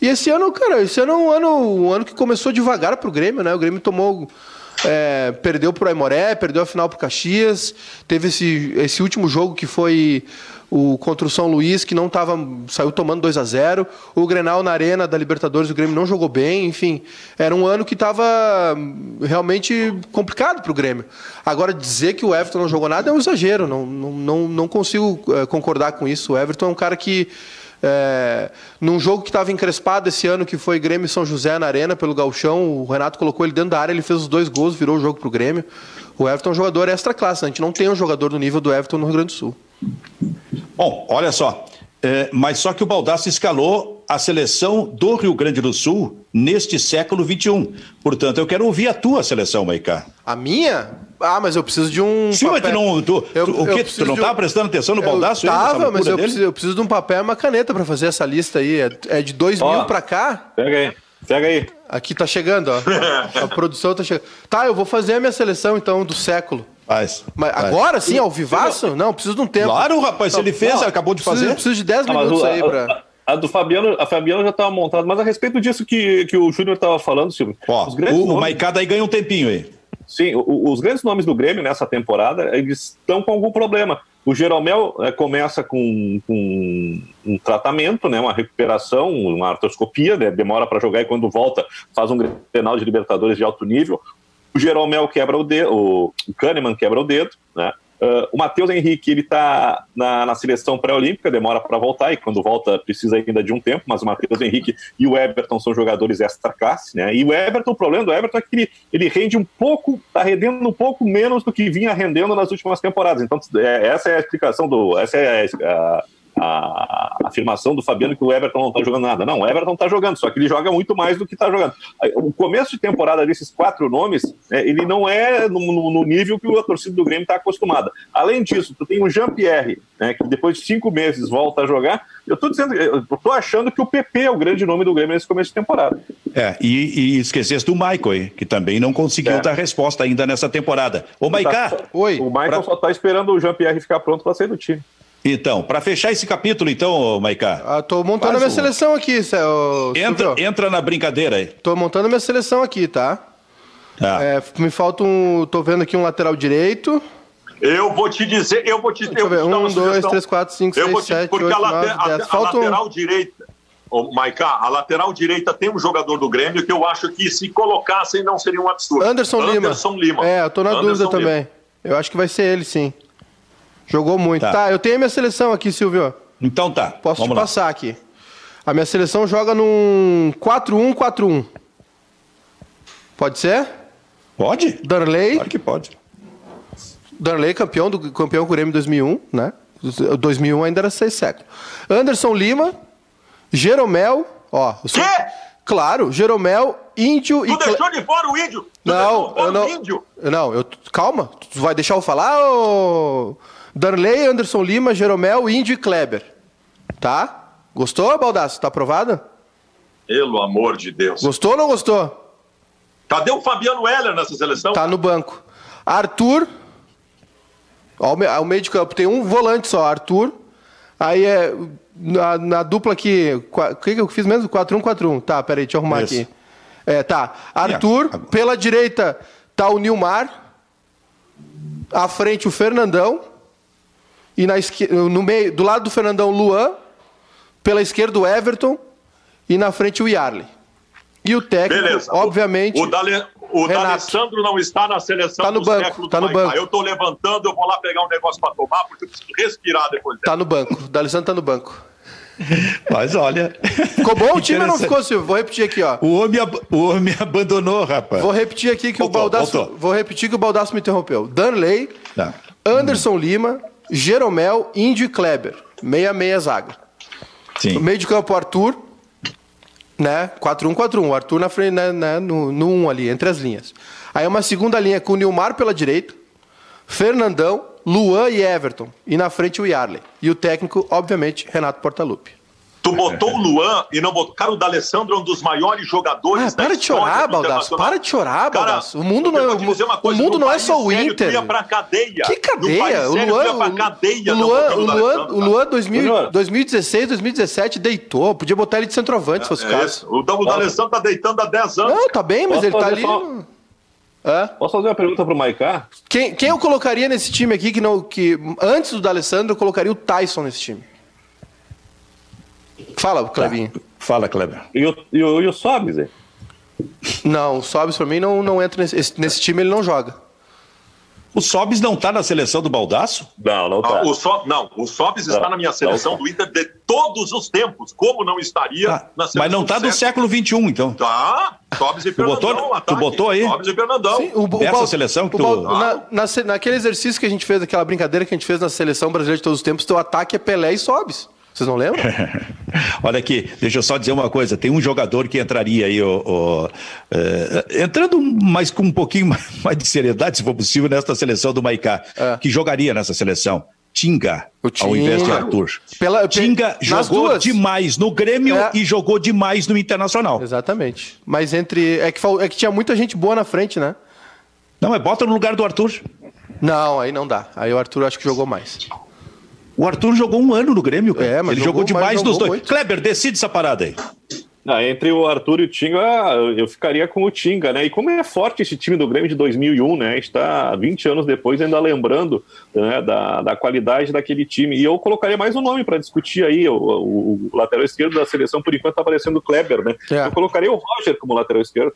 E esse ano, cara, esse ano é um ano, um ano que começou devagar para o Grêmio, né? O Grêmio tomou é, perdeu para o Aimoré, perdeu a final para o Caxias, teve esse, esse último jogo que foi o contra o São Luís, que não tava, saiu tomando 2 a 0 O Grenal na Arena da Libertadores, o Grêmio não jogou bem, enfim. Era um ano que estava realmente complicado para o Grêmio. Agora, dizer que o Everton não jogou nada é um exagero, não, não, não, não consigo é, concordar com isso. O Everton é um cara que. É, num jogo que estava encrespado esse ano, que foi Grêmio São José na Arena pelo Galchão, o Renato colocou ele dentro da área, ele fez os dois gols, virou o jogo para o Grêmio. O Everton é um jogador extra classe, né? a gente não tem um jogador do nível do Everton no Rio Grande do Sul. Bom, olha só. É, mas só que o Baldassi escalou a seleção do Rio Grande do Sul neste século XXI. Portanto, eu quero ouvir a tua seleção, Maicá. A minha? Ah, mas eu preciso de um. Sim, papel. mas tu não. Tu, eu, tu, o quê? Tu não estava um... prestando atenção no Baldassi? Estava, mas eu preciso, eu preciso, de um papel e uma caneta para fazer essa lista aí. É, é de 2000 mil para cá? Pega aí. Pega aí. Aqui tá chegando, ó. a produção tá chegando. Tá, eu vou fazer a minha seleção então do século. Faz. Mas faz. agora sim, ao vivaço? Não, preciso de um tempo. Claro, rapaz, se ele fez, não, acabou de fazer. Preciso de 10 minutos aí pra. A do Fabiano, a Fabiano já estava montada, mas a respeito disso que, que o Júnior estava falando, Silvio. Ó, o, nomes... o Maicada aí ganha um tempinho aí. Sim, o, os grandes nomes do Grêmio nessa temporada, eles estão com algum problema. O Jeromel é, começa com, com, um tratamento, né, uma recuperação, uma artroscopia, né, demora para jogar e quando volta faz um Grenal de Libertadores de alto nível. O Jeromel quebra o dedo, o Kahneman quebra o dedo, né? Uh, o Matheus Henrique, ele está na, na, seleção pré-olímpica, demora para voltar, e quando volta precisa ainda de um tempo, mas o Matheus Henrique e o Everton são jogadores extra-classe, né? E o Everton, o problema do Everton é que ele, ele rende um pouco, está rendendo um pouco menos do que vinha rendendo nas últimas temporadas. Então, é, essa é a explicação do. Essa é a, a a afirmação do Fabiano que o Everton não está jogando nada. Não, o Everton está jogando, só que ele joga muito mais do que está jogando. O começo de temporada desses quatro nomes, né, ele não é no, no, nível que a torcida do Grêmio está acostumada. Além disso, tu tem o Jean-Pierre, né, que depois de cinco meses volta a jogar. Eu estou dizendo, eu estou achando que o PP é o grande nome do Grêmio nesse começo de temporada. É, e, e esquecesse do Michael, que também não conseguiu é. dar resposta ainda nessa temporada. Ô, Maicá! Tá, Oi. O Michael pra... só está esperando o Jean-Pierre ficar pronto para sair do time. Então, para fechar esse capítulo, então, Maicá. Ah, tô montando a minha um... seleção aqui, Céu. Entra, entra na brincadeira aí. Tô montando a minha seleção aqui, tá? Tá. É, me falta um. Tô vendo aqui um lateral direito. Eu vou te dizer, eu vou te, Deixa eu ver. Um, dois, três, quatro, cinco, seis, te, sete, porque oito, a, nove, a, dez. A, a lateral um... direita, oh, Maicá, a lateral direita tem um jogador do Grêmio que eu acho que se colocassem não seria um absurdo. Anderson, Anderson Lima. Lima. É, eu tô na Anderson dúvida Lima. também. Eu acho que vai ser ele, sim. Jogou muito. Tá. tá, eu tenho a minha seleção aqui, Silvio. Então tá. Posso Vamos te lá. passar aqui. A minha seleção joga num 4-1-4-1. Pode ser? Pode. Darley. Claro que pode. Darley, campeão do campeão com o Grêmio 2001, né? 2001 ainda era seis séculos. Anderson Lima, Jeromel, ó. Quê? Claro, Jeromel, Índio tu e. Tu deixou de fora o Índio? Tu não, eu não. Índio? Não, eu. Calma, tu vai deixar eu falar, ô. Darley, Anderson Lima, Jeromel, Índio e Kleber. Tá? Gostou, Baldaço? Tá aprovado? Pelo amor de Deus. Gostou ou não gostou? Cadê o Fabiano Heller nessa seleção? Tá no banco. Arthur. Ó, o meio de campo tem um volante só, Arthur. Aí é. Na, na dupla aqui. O que, que eu fiz mesmo? 4-1-4-1. Tá, peraí, deixa eu arrumar Isso. aqui. É, tá. Arthur, yeah. pela direita tá o Nilmar. À frente o Fernandão. E na no meio, do lado do Fernandão, Luan. Pela esquerda o Everton. E na frente o Yarley. E o técnico, Beleza. obviamente. O, Dale, o D'Alessandro não está na seleção tá no do banco, século tá no banco. Eu estou levantando, eu vou lá pegar um negócio para tomar, porque eu preciso respirar depois Está no banco. O D'Alessandro está no banco. Mas olha. Ficou bom o time ou não ficou, Silvio? Vou repetir aqui, ó. O homem, o homem abandonou, rapaz. Vou repetir aqui que voltou, o Baldasso. Voltou. Vou repetir que o Baldasso me interrompeu. Danley, tá. Anderson hum. Lima, Jeromel, Índio e Kleber. Meia, meia zaga. Sim. No meio de campo, Arthur, né? 4-1-4-1. O Arthur na frente, né, né, no, no 1 ali, entre as linhas. Aí uma segunda linha com o Nilmar pela direita, Fernandão, Luan e Everton. E na frente o Yarley. E o técnico, obviamente, Renato Portaluppi. Tu botou o Luan e não botou. Cara, o D'Alessandro é um dos maiores jogadores ah, para de chorar, Baldasso. Para de chorar, Baldasso. O mundo não é, o mundo não é só o Inter. Tu ia pra cadeia. Que cadeia? O Luan, o, cadeia o Luan, o Luan, o Luan 2000, 2016, 2017 deitou. Podia botar ele de centroavante, se fosse o é, caso. O, o D'Alessandro tá deitando há 10 anos. Não, tá bem, mas Posso ele tá ali. Só... É? Posso fazer uma pergunta pro Maicá? Quem, quem eu colocaria nesse time aqui que não que antes do D'Alessandro eu colocaria o Tyson nesse time? Fala, Clebinho. Tá. Fala, Kleber. E o, e o, e o Sobs, hein? Não, o Sobs pra mim não, não entra nesse, nesse time, ele não joga. O Sobis não está na seleção do Baldaço? Não, não está. Ah, o so, não, o Sobis está na minha seleção do Inter de todos os tempos. Como não estaria ah, na seleção Mas não está do século XXI, então. Tá, Sobis e Fernandão. Tu botou, tu botou aí? Sobis e Fernandão. Sim, o, o, Essa seleção que tu... Na, na, naquele exercício que a gente fez, aquela brincadeira que a gente fez na seleção brasileira de todos os tempos, teu ataque é Pelé e Sobis. Vocês não lembram? Olha aqui, deixa eu só dizer uma coisa. Tem um jogador que entraria aí, o, o é, entrando mais com um pouquinho mais de seriedade, se for possível, nesta seleção do Maicá, é. que jogaria nessa seleção. Tinga, Tinga, ao invés de Arthur. Pela, Tinga jogou duas. demais no Grêmio é. e jogou demais no Internacional. Exatamente. Mas entre. É que, é que tinha muita gente boa na frente, né? Não, é bota no lugar do Arthur. Não, aí não dá. Aí o Arthur acho que jogou mais. O Arthur jogou um ano no Grêmio, cara. É, mas Ele jogou, jogou demais nos dois. Muito. Kleber, decide essa parada aí. Ah, entre o Arthur e o Tinga, eu ficaria com o Tinga, né? E como é forte esse time do Grêmio de 2001, né? Está 20 anos depois ainda lembrando né, da, da qualidade daquele time. E eu colocaria mais um nome para discutir aí. O, o, o, lateral esquerdo da seleção, por enquanto, está aparecendo o Kleber, né? É. Eu colocaria o Roger como lateral esquerdo.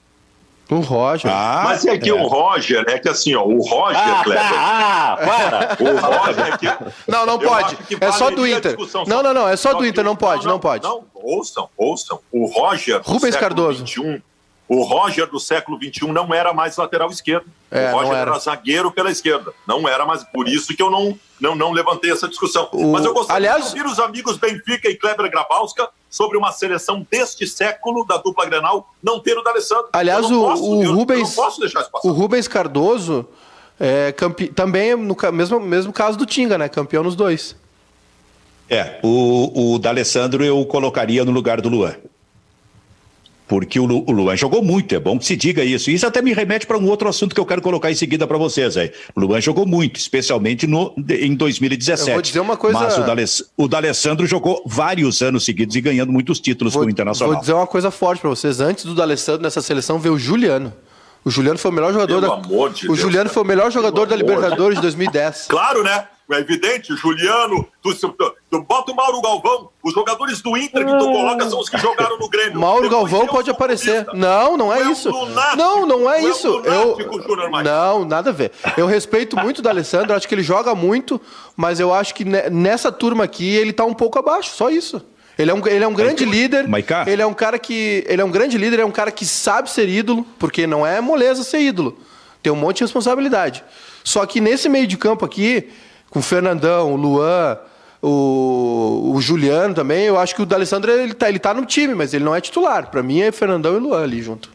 O Roger. Ah, Mas é que é. o Roger, é que assim, ó, o Roger, ah, Kleber. Tá, ah, para! O Roger é que. Não, não pode. É só do Inter. Não, não, não, é só, só do Inter, não pode, não, não, pode. Não, ouçam, ouçam. O Roger. Rubens Cardoso. 21, o Roger do século XXI não era mais lateral esquerdo. É, o Roger era. era. zagueiro pela esquerda. Não era mais. Por isso que eu não, não, não levantei essa discussão. O... Mas eu gostaria Aliás... de ouvir os amigos Benfica e Kleber Grabowska sobre uma seleção deste século da dupla Grenal não ter o D'Alessandro. Aliás, o, posso, o Rubens. Eu, posso deixar isso passar. O Rubens Cardoso é, campe... também no mesmo, mesmo caso do Tinga, né? Campeão nos dois. É, o, o D'Alessandro eu colocaria no lugar do Luan porque o, Luan jogou muito, é bom que se diga isso. Isso até me remete para um outro assunto que eu quero colocar em seguida para vocês aí. O Luan jogou muito, especialmente no, em 2017. Eu vou dizer uma coisa. Mas o, D'Aless, o D'Alessandro jogou vários anos seguidos e ganhando muitos títulos vou, com o Internacional. Vou dizer uma coisa forte para vocês. Antes do D'Alessandro nessa seleção veio o Juliano. O Juliano foi o melhor jogador Pelo da. Amor de o Deus, Juliano cara. foi o melhor jogador Pelo da Libertadores de 2010. Claro, né? É evidente, Juliano, tu, tu, tu, bota o Mauro Galvão, os jogadores do Inter que tu coloca são os que jogaram no Grêmio. Mauro Depois Galvão pode aparecer. Não, não é isso. não, não é isso. eu Não, nada a ver. Eu respeito muito o D'Alessandro, acho que ele joga muito, mas eu acho que nessa turma aqui ele tá um pouco abaixo, só isso. Ele é um, ele é um grande líder. Maiká. Ele é um cara que. Ele é um grande líder, é um cara que sabe ser ídolo, porque não é moleza ser ídolo. Tem um monte de responsabilidade. Só que nesse meio de campo aqui, com o Fernandão, o Luan, o, o Juliano também, eu acho que o D'Alessandro ele tá, ele tá no time, mas ele não é titular. Para mim é Fernandão e Luan ali junto.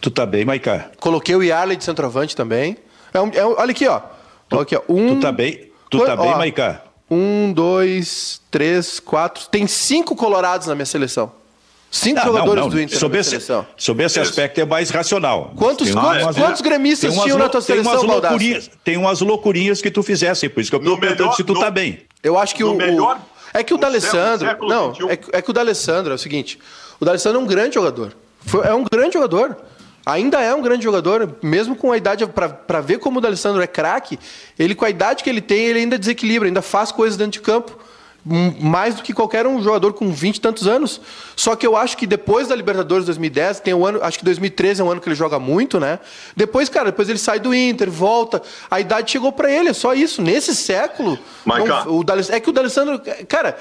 Tu tá bem, Maiká? Coloquei o Yarley de centroavante também. É um, é um, olha aqui, ó. Tu, aqui, ó. Um, tu tá bem? Tu tá bem, Maiká? Um, dois, três, quatro. Tem cinco colorados na minha seleção. Cinco não, jogadores não, não. do Inter sobre esse, seleção. Sobre esse aspecto é mais racional. Quantos, quantos, umas, quantos gremistas tinham na tua seleção, tem umas, loucurinhas, tem umas loucurinhas que tu fizesse, por isso que eu estou perguntando se tu no, tá bem. Eu acho que o, melhor, É que o D'Alessandro... Não, é, é, que o D'Alessandro é o seguinte, o D'Alessandro é um grande jogador. Foi, é um grande jogador ainda é um grande jogador, mesmo com a idade, para ver como o D'Alessandro é craque, ele com a idade que ele tem, ele ainda desequilibra, ainda faz coisas dentro de campo mais do que qualquer um jogador com 20 e tantos anos. Só que eu acho que depois da Libertadores 2010, tem um ano, acho que 2013 é um ano que ele joga muito, né? Depois, cara, depois ele sai do Inter, volta, a idade chegou para ele, é só isso. Nesse século, não, o é que o D'Alessandro, cara,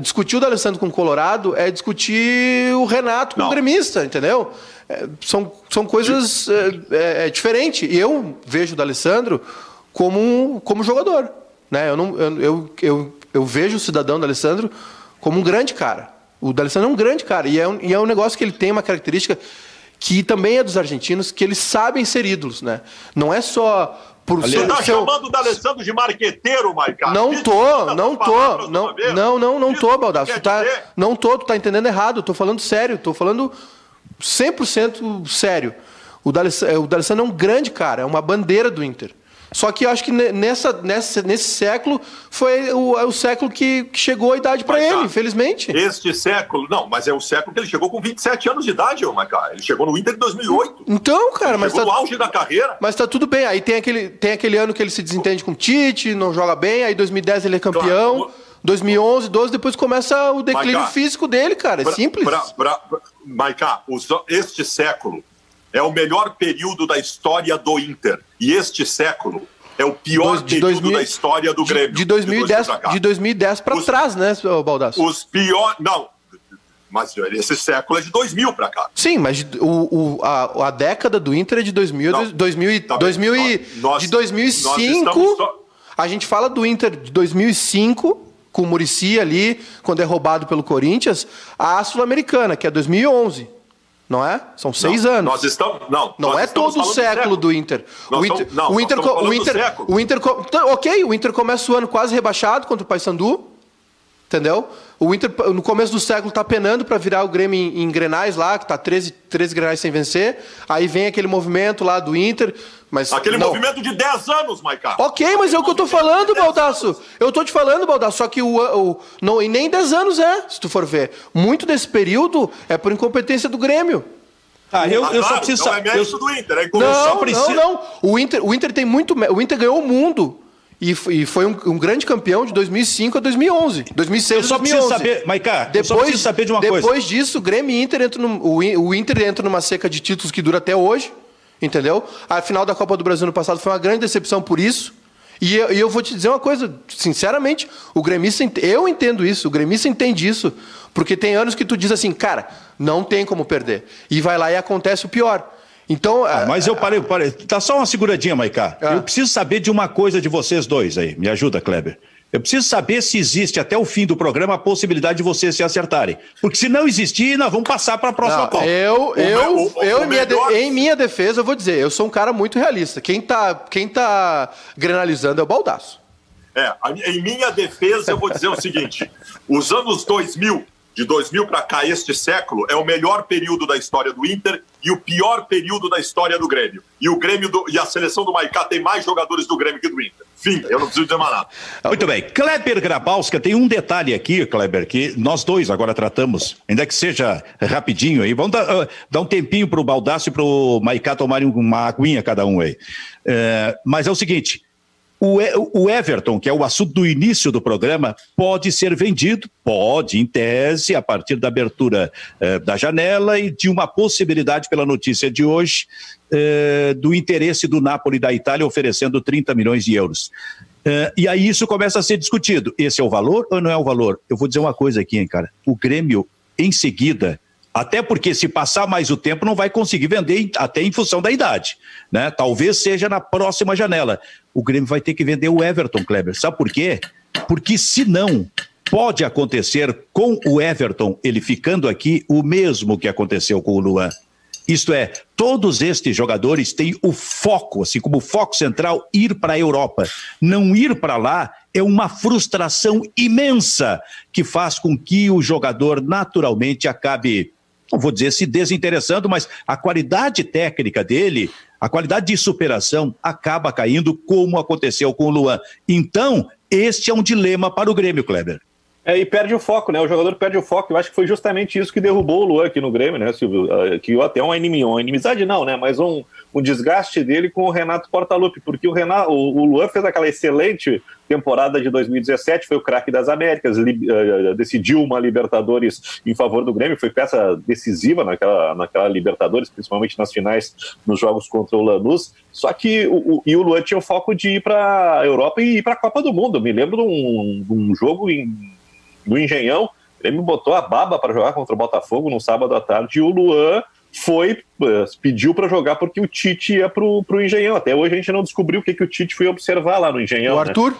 discutir o D'Alessandro com o Colorado é discutir o Renato com não. o gremista, entendeu? É, são, são coisas é, é, é diferentes. E eu vejo o D'Alessandro como, como jogador. Né? Eu, não, eu, eu, eu, eu vejo o cidadão do Alessandro como um grande cara. O D'Alessandro é um grande cara. E é um, e é um negócio que ele tem uma característica que também é dos argentinos, que eles sabem ser ídolos. Né? Não é só por Você está seu... chamando o D'Alessandro de marqueteiro, Maicon? Não tô, não tô. Não, não, não, não tô, Baldasso. Tu tá, não tô, tu tá entendendo errado. Tô falando sério, tô falando 100% sério. O D'Alessandro é um grande cara, é uma bandeira do Inter. Só que eu acho que nessa, nessa, nesse século foi o, é o século que, que chegou a idade para ele, infelizmente. Este século, não, mas é o século que ele chegou com 27 anos de idade, Maicá. Ele chegou no Inter em 2008. Então, cara, ele mas chegou tá, no auge da carreira. Mas tá tudo bem. Aí tem aquele, tem aquele ano que ele se desentende com o Tite, não joga bem. Aí 2010 ele é campeão. Claro. 2011, 12, depois começa o declínio Maiká, físico dele, cara. É pra, simples. Pra, este século é o melhor período da história do Inter. E este século é o pior de período 2000, da história do Grêmio. De, de 2010 de 2010 para trás, né, Baldasso? Os piores, não, mas esse século é de 2000 para cá. Sim, mas o, o a, a, década do Inter é de 2000, não, 2000, tá 2000 e, nós, de 2005. Só... A gente fala do Inter de 2005 com o Murici ali, quando é roubado pelo Corinthians, a Sul-Americana, que é 2011. Não é? São seis não, anos. Nós estamos. Não, não é todo o século do, Inter. o Inter. Estamos, não, o Inter, o Inter, o Inter, então, ok, o Inter começa o ano quase rebaixado contra o Paysandu, entendeu? O Inter no começo do século está penando para virar o Grêmio em, em Grenais lá, que está 13, 13 Grenais sem vencer. Aí vem aquele movimento lá do Inter, mas aquele não. movimento de 10 anos, Maiká. Ok, mas é o que eu tô falando, Baldaço. Eu tô te falando, Baldaço, só que o, o não e nem 10 anos é, se tu for ver. Muito desse período é por incompetência do Grêmio. Ah, eu, eu só preciso saber. Não é eu... do Inter, é não, preciso... não, não. O Inter, o Inter tem muito. O Inter ganhou o mundo. E, foi um, um, grande campeão de 2005 a 2011. 2006 eu só 2011. preciso saber, Maiká, depois, eu só preciso saber de uma depois coisa. Depois disso, o Grêmio e Inter entra no, o, o Inter entra numa seca de títulos que dura até hoje. Entendeu? A final da Copa do Brasil no passado foi uma grande decepção por isso. E eu, e eu, vou te dizer uma coisa, sinceramente, o gremista, eu entendo isso, o gremista entende isso, porque tem anos que tu diz assim, cara, não tem como perder. E vai lá e acontece o pior. Então, ah, mas eu parei, parei. Tá só uma seguradinha, Maicá. Ah. Eu preciso saber de uma coisa de vocês dois aí. Me ajuda, Kleber. Eu preciso saber se existe até o fim do programa a possibilidade de vocês se acertarem. Porque se não existir, nós vamos passar para a próxima pauta. Eu, eu, o, o, eu o em, minha de, em, minha defesa, eu vou dizer, eu sou um cara muito realista. Quem está quem tá granalizando é o Baldaço. É, em minha defesa, eu vou dizer o seguinte: os anos 2000 de 2000 para cá, este século, é o melhor período da história do Inter e o pior período da história do Grêmio. E o Grêmio do, e a seleção do Maicá tem mais jogadores do Grêmio que do Inter. Fim, eu não preciso dizer mais nada. Muito bem. Kleber Grabowska, tem um detalhe aqui, Kleber, que nós dois agora tratamos, ainda que seja rapidinho aí. Vamos dar, uh, dar um tempinho para o Baldaço e para o Maicá tomarem uma aguinha cada um aí. Uh, mas é o seguinte: O, Everton, que é o assunto do início do programa, pode ser vendido, pode, em tese, a partir da abertura eh, da janela e de uma possibilidade, pela notícia de hoje, eh, do interesse do Napoli da Itália oferecendo 30 milhões de euros. Eh, e aí isso começa a ser discutido. Esse é o valor ou não é o valor? Eu vou dizer uma coisa aqui, hein, cara. O Grêmio, em seguida, até porque se passar mais o tempo não vai conseguir vender até em função da idade, né? Talvez seja na próxima janela. O Grêmio vai ter que vender o Everton, Kleber. Sabe por quê? Porque se não pode acontecer com o Everton, ele ficando aqui, o mesmo que aconteceu com o Luan. Isto é, todos estes jogadores têm o foco, assim como o foco central, ir para a Europa. Não ir para lá é uma frustração imensa que faz com que o jogador naturalmente acabe não vou dizer se desinteressando, mas a qualidade técnica dele, a qualidade de superação acaba caindo, como aconteceu com o Luan. Então, este é um dilema para o Grêmio, Kleber. É, e perde o foco, né? O jogador perde o foco. Eu acho que foi justamente isso que derrubou o Luan aqui no Grêmio, né, Silvio? Uh, que até uma inimizade, não, né? Mas um, um desgaste dele com o Renato Portaluppi, porque o, Renato, o, o Luan fez aquela excelente temporada de 2017, foi o craque das Américas, li, uh, decidiu uma Libertadores em favor do Grêmio, foi peça decisiva naquela, naquela Libertadores, principalmente nas finais, nos jogos contra o Lanús. Só que o, o, e o Luan tinha o foco de ir para a Europa e ir para a Copa do Mundo. Me lembro de um, de um jogo em do Engenhão. Ele me botou a baba para jogar contra o Botafogo no sábado à tarde e o Luan foi, eh, pediu para jogar porque o Tite ia pro, pro Engenhão. Até hoje a gente não descobriu o que, que o Tite foi observar lá no Engenhão. O né? Arthur?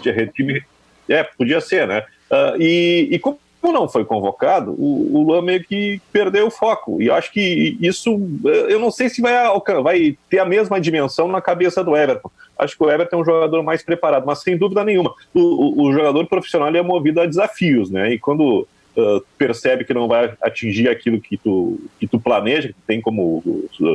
É, podia ser, né? Uh, e, e como não foi convocado, o, o Luan meio que perdeu o foco. E eu acho que isso, eh, eu não sei se vai, vai ter a mesma dimensão na cabeça do Everton. Acho que o Everton é um jogador mais preparado, mas sem dúvida nenhuma. O, o, o jogador profissional é movido a desafios, né? E quando uh, percebe que não vai atingir aquilo que tu, que tu planeja, que tem como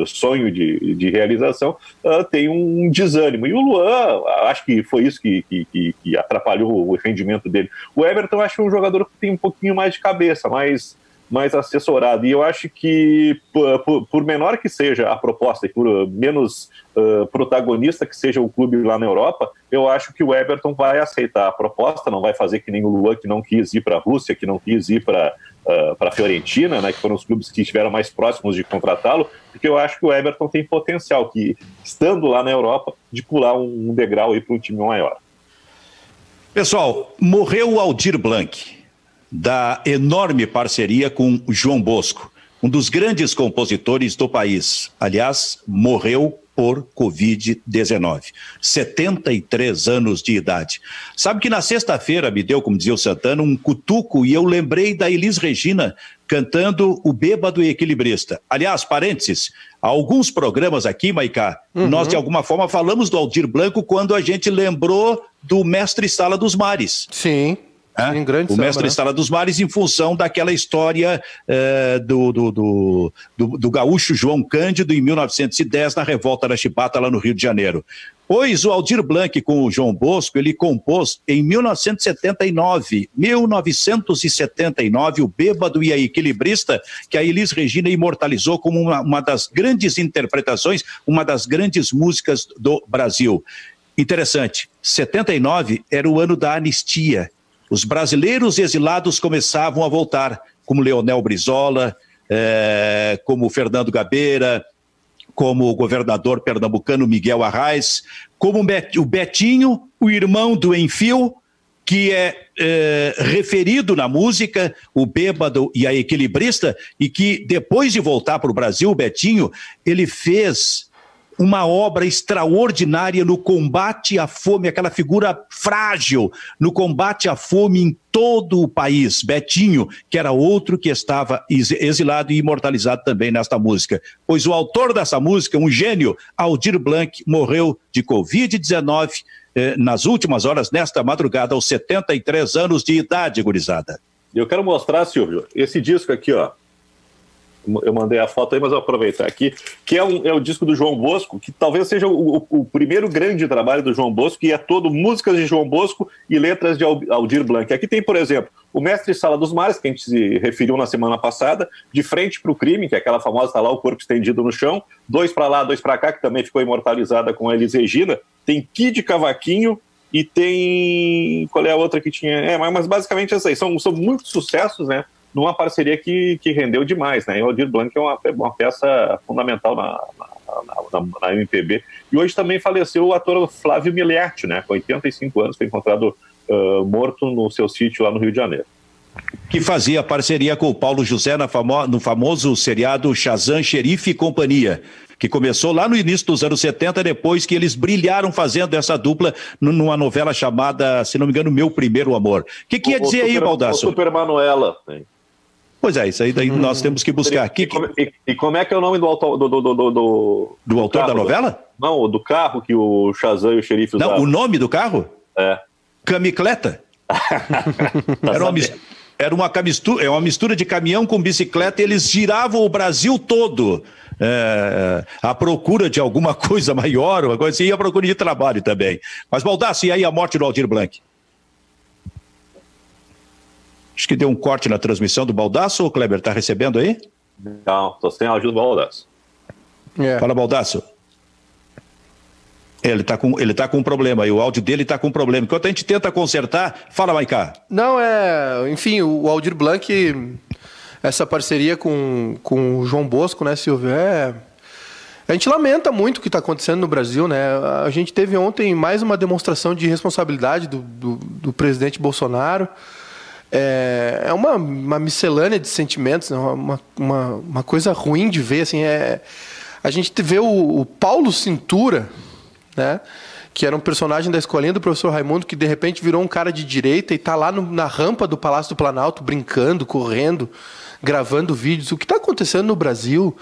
sonho de, de realização, uh, tem um desânimo. E o Luan, acho que foi isso que, que, que atrapalhou o rendimento dele. O Everton, acho que é um jogador que tem um pouquinho mais de cabeça, mais mais assessorado. E eu acho que, por, por menor que seja a proposta e por menos uh, protagonista que seja o clube lá na Europa, eu acho que o Everton vai aceitar a proposta, não vai fazer que nem o Luan, que não quis ir para a Rússia, que não quis ir para uh, a Fiorentina, né, que foram os clubes que estiveram mais próximos de contratá-lo, porque eu acho que o Everton tem potencial, que estando lá na Europa, de pular um, um degrau para um time maior. Pessoal, morreu o Aldir Blanc da enorme parceria com João Bosco, um dos grandes compositores do país. Aliás, morreu por Covid-19. 73 anos de idade. Sabe que na sexta-feira me deu, como dizia o Santana, um cutuco e eu lembrei da Elis Regina cantando O Bêbado e Equilibrista. Aliás, parênteses, alguns programas aqui, Maicá, uhum. nós de alguma forma falamos do Aldir Blanco quando a gente lembrou do Mestre Sala dos Mares. Sim. Sim, grande o samba, Mestre né? Estrada dos Mares, em função daquela história uh, do, do, do, do, do gaúcho João Cândido, em 1910, na Revolta da Chibata, lá no Rio de Janeiro. Pois o Aldir Blanc com o João Bosco, ele compôs em 1979, 1979, o Bêbado e a Equilibrista, que a Elis Regina imortalizou como uma, uma das grandes interpretações, uma das grandes músicas do Brasil. Interessante, 79 era o ano da anistia, os brasileiros exilados começavam a voltar, como Leonel Brizola, é, como Fernando Gabeira, como o governador pernambucano Miguel Arraes, como o Betinho, o irmão do Enfio, que é, é, referido na música, o bêbado e a equilibrista, e que depois de voltar para o Brasil, o Betinho, ele fez uma obra extraordinária no combate à fome, aquela figura frágil no combate à fome em todo o país. Betinho, que era outro que estava exilado e imortalizado também nesta música. Pois o autor dessa música, um gênio, Aldir Blanc, morreu de Covid-19 eh, nas últimas horas, nesta madrugada, aos 73 anos de idade, gurizada. Eu quero mostrar, Silvio, esse disco aqui, ó eu mandei a foto aí, mas vou aproveitar aqui, que é, um, é o disco do João Bosco, que talvez seja o, o, o, primeiro grande trabalho do João Bosco, que é todo músicas de João Bosco e letras de Aldir Blanc. Aqui tem, por exemplo, o Mestre Sala dos Mares, que a gente se referiu na semana passada, De Frente para o Crime, que é aquela famosa, tá lá o corpo estendido no chão, Dois para lá, Dois para cá, que também ficou imortalizada com a Elis Regina. Tem Kid Cavaquinho, e tem. Qual é a outra que tinha? É, mas basicamente essas aí. São, são muitos sucessos, né? Numa parceria que, que rendeu demais, né? E o Aldir Blanc é uma, uma peça fundamental na, na, na, na, MPB. E hoje também faleceu o ator Flávio Miliarte, né? Com 85 anos, foi encontrado uh, morto no seu sítio lá no Rio de Janeiro que fazia parceria com o Paulo José famo no famoso seriado Shazam, Xerife e Companhia, que começou lá no início dos anos 70, depois que eles brilharam fazendo essa dupla numa novela chamada, se não me engano, Meu Primeiro Amor. O que, que ia dizer Super, aí, Baldasso? Super Manuela. Pois é, isso aí daí uhum. nós temos que buscar. E, que, e, e, como é que é o nome do autor, do, do, do, do, do, do autor carro, da novela? Não, do carro que o Shazam e o xerife usavam. Não, o nome do carro? É. Camicleta. Era uma mistura era uma mistura, é uma mistura de caminhão com bicicleta, e eles giravam o Brasil todo é, à procura de alguma coisa maior, uma coisa assim, e à procura de trabalho também. Mas, Baldassi, e aí a morte do Aldir Blanc? Acho que deu um corte na transmissão do Baldaço, o Kleber está recebendo aí? Não, estou sem áudio do Baldaço. É. Fala, Baldaço. Ele está com, ele tá com um problema e o áudio dele está com um problema. Enquanto a gente tenta consertar, fala, Maicá. Não, é. Enfim, o Aldir Blanc, essa parceria com, com o João Bosco, né, Silvio? É. A gente lamenta muito o que está acontecendo no Brasil, né? A gente teve ontem mais uma demonstração de responsabilidade do, do, do presidente Bolsonaro. É, é uma, uma miscelânea de sentimentos, né? uma, uma, uma coisa ruim de ver. Assim, é, a gente vê o, o Paulo Cintura, né? Que era um personagem da escolinha do professor Raimundo que de repente virou um cara de direita e está lá no, na rampa do Palácio do Planalto brincando, correndo, gravando vídeos. O que está acontecendo no Brasil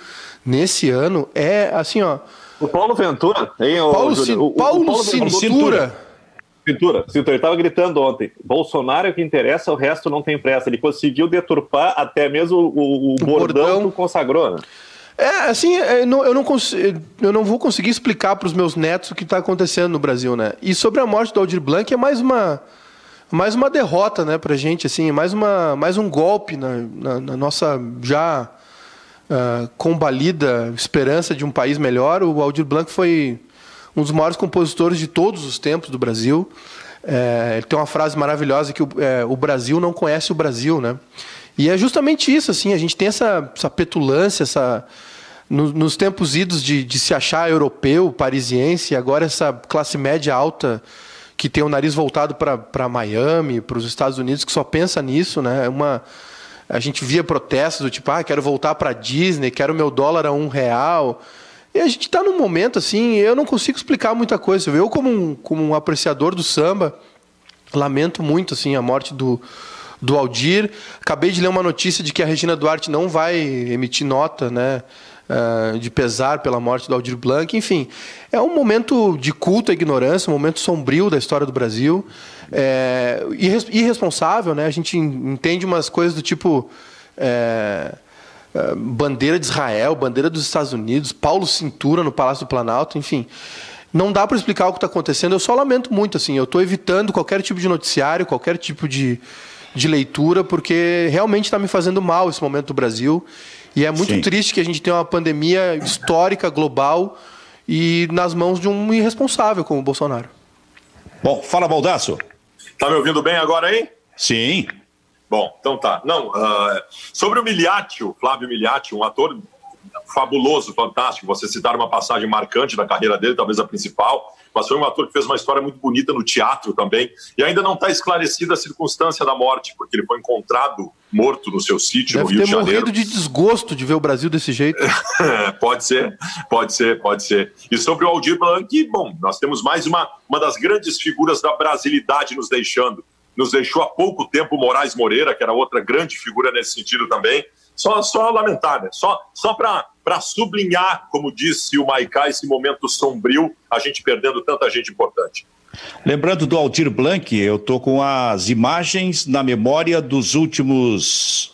nesse ano é assim, ó. O Paulo Ventura, hein, Paulo, o, o, Paulo, o Paulo Cintura. Cintura. Cintura, Cintura, ele estava gritando ontem. Bolsonaro é o que interessa, o resto não tem pressa. Ele conseguiu deturpar até mesmo o, o, o bordão, bordão que consagrou, né? É, assim, é, eu não, eu não, eu não vou conseguir explicar para os meus netos o que está acontecendo no Brasil, né? E sobre a morte do Aldir Blanc é mais uma, mais uma derrota, né, para gente, assim, mais, uma, mais um golpe na, na, na nossa já uh, combalida esperança de um país melhor. O Aldir Blanc foi um dos maiores compositores de todos os tempos do Brasil. É, ele tem uma frase maravilhosa que o, é, o Brasil não conhece o Brasil, né? E é justamente isso, assim, a gente tem essa, essa petulância, essa no, nos tempos idos de, de se achar europeu, parisiense, agora essa classe média alta que tem o nariz voltado para Miami, para os Estados Unidos, que só pensa nisso, né? É uma, a gente via protestos do tipo, ah, quero voltar para Disney, quero meu dólar a um real. E a gente está num momento assim, eu não consigo explicar muita coisa. Eu, como um, como um apreciador do samba, lamento muito assim a morte do, do Aldir. Acabei de ler uma notícia de que a Regina Duarte não vai emitir nota, né? Uh, de pesar pela morte do Aldir Blanc, enfim, é um momento de culto à ignorância, um momento sombrio da história do Brasil, é, irresponsável, né? A gente entende umas coisas do tipo é, é, bandeira de Israel, bandeira dos Estados Unidos, Paulo Cintura no Palácio do Planalto, enfim. Não dá para explicar o que está acontecendo. Eu só lamento muito, assim. Eu estou evitando qualquer tipo de noticiário, qualquer tipo de, de leitura, porque realmente está me fazendo mal esse momento do Brasil. E é muito Sim. triste que a gente tenha uma pandemia histórica, global, e nas mãos de um irresponsável como o Bolsonaro. Bom, fala, Baldaço. Tá me ouvindo bem agora aí? Sim. Bom, então tá. Não, uh, sobre o Miliati, o Flávio Miliati, um ator fabuloso, fantástico. Você citar uma passagem marcante da carreira dele, talvez a principal, mas foi um ator que fez uma história muito bonita no teatro também. E ainda não está esclarecida a circunstância da morte, porque ele foi encontrado morto no seu sítio Deve no Rio de Janeiro. morrido de desgosto de ver o Brasil desse jeito. pode ser, pode ser, pode ser. E sobre o Aldir Blanc, bom, nós temos mais uma, uma das grandes figuras da brasilidade nos deixando. Nos deixou há pouco tempo Moraes Moreira, que era outra grande figura nesse sentido também. Só, só lamentar, né? Só, só para sublinhar, como disse o Maicá, esse momento sombrio, a gente perdendo tanta gente importante. Lembrando do Aldir Blanc, eu estou com as imagens na memória dos últimos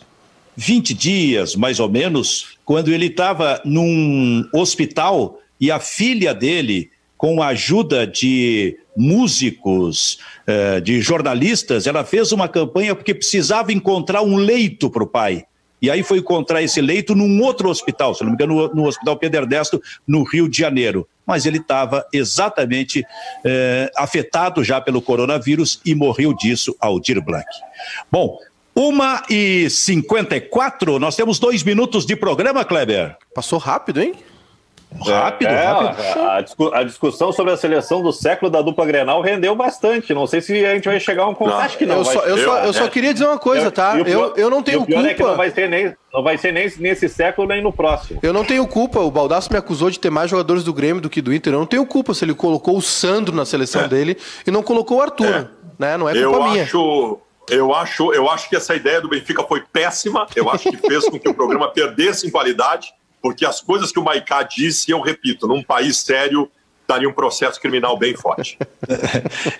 20 dias, mais ou menos, quando ele estava num hospital e a filha dele, com a ajuda de músicos, eh, de jornalistas, ela fez uma campanha porque precisava encontrar um leito para o pai e aí foi encontrar esse leito num outro hospital, se não me engano, no, Hospital Pedro Ernesto, no Rio de Janeiro. Mas ele estava exatamente eh, afetado já pelo coronavírus e morreu disso, Aldir Blanc. Bom, uma e cinquenta e quatro, nós temos dois minutos de programa, Kleber. Passou rápido, hein? Rápido, é, rápido. A, discu a, discussão sobre a seleção do século da dupla Grenal rendeu bastante. Não sei se a gente vai chegar a um consenso. Acho que não. Eu, só, eu, só, eu só, queria dizer uma coisa, tá? Eu, eu, eu não tenho culpa. É que não vai ser nem, não vai ser nem nesse século nem no próximo. Eu não tenho culpa. O Baldasso me acusou de ter mais jogadores do Grêmio do que do Inter. Eu não tenho culpa se ele colocou o Sandro na seleção é. dele e não colocou o Arthur. É. Né? Não é culpa eu minha. Acho... Eu acho, eu acho que essa ideia do Benfica foi péssima. Eu acho que fez com que o programa perdesse em qualidade porque as coisas que o Maicá disse, eu repito, num país sério, daria um processo criminal bem forte.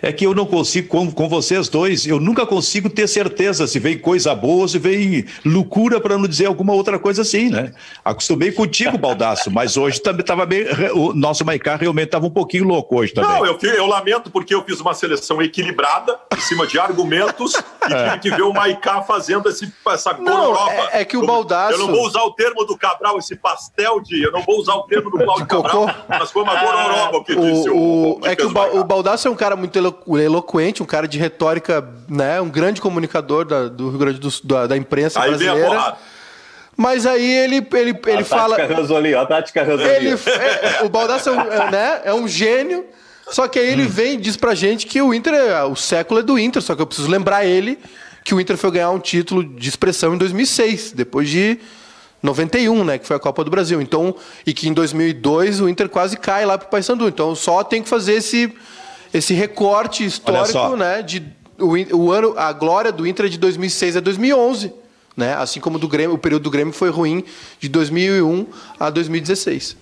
É que eu não consigo, com, com vocês dois, eu nunca consigo ter certeza se vem coisa boa ou se vem loucura, para não dizer alguma outra coisa assim, né? Acostumei contigo, Baldaço, mas hoje também estava bem. O nosso Maicá realmente estava um pouquinho louco hoje também. Não, eu, eu lamento porque eu fiz uma seleção equilibrada, em cima de argumentos, e tive que ver o Maicá fazendo esse, essa gororoba. É, é, que o Baldaço. Eu não vou usar o termo do Cabral, esse pastel de. Eu não vou usar o termo do Cláudio Cabral, mas foi uma gororoba o disse o, o, É que o, ba o Baldasso é um cara muito elo eloquente, um cara de retórica, né? Um grande comunicador da, do Rio Grande do Sul, da, da imprensa aí brasileira. Mas aí ele, ele, ele a fala. Tática Ranzoli, a tática. Ele, é, o Baldasso é um, é, né, é um gênio, só que aí ele hum. vem e diz pra gente que o Inter, é, o século é do Inter, só que eu preciso lembrar ele que o Inter foi ganhar um título de expressão em 2006, depois de 91, né, que foi a Copa do Brasil. Então, e que em 2002 o Inter quase cai lá pro Paysandu. Então, só tem que fazer esse esse recorte histórico, né, de o, o, ano a glória do Inter é de 2006 a 2011, né? Assim como do Grêmio, o período do Grêmio foi ruim de 2001 a 2016.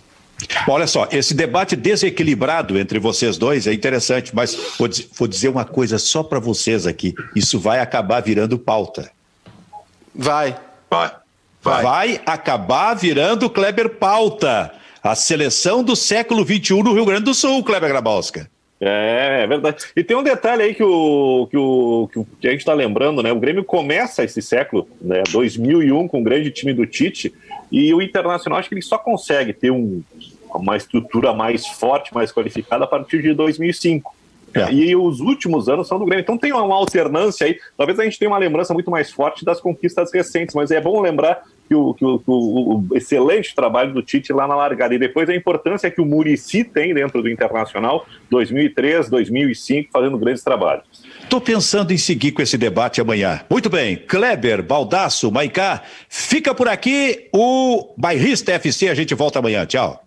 Olha só, esse debate desequilibrado entre vocês dois é interessante, mas vou, vou dizer uma coisa só para vocês aqui: isso vai acabar virando pauta. Vai. Vai. Vai. vai acabar virando Kleber pauta. A seleção do século XXI no Rio Grande do Sul, Kleber Grabowska. É, é verdade. E tem um detalhe aí que, o, que, o, que a gente está lembrando, né? O Grêmio começa esse século, né, 2001, com o grande time do Tite, e o Internacional acho que ele só consegue ter um, uma estrutura mais forte, mais qualificada a partir de 2005. É. E os últimos anos são do Grêmio. Então tem uma alternância aí. Talvez a gente tenha uma lembrança muito mais forte das conquistas recentes, mas é bom lembrar que o, que o, o, o excelente trabalho do Tite lá na largada. E depois a importância que o Murici tem dentro do Internacional, 2003, 2005, fazendo grandes trabalhos. Estou pensando em seguir com esse debate amanhã. Muito bem, Kleber, Baldaço, Maicá, fica por aqui o Bairrista FC. A gente volta amanhã. Tchau.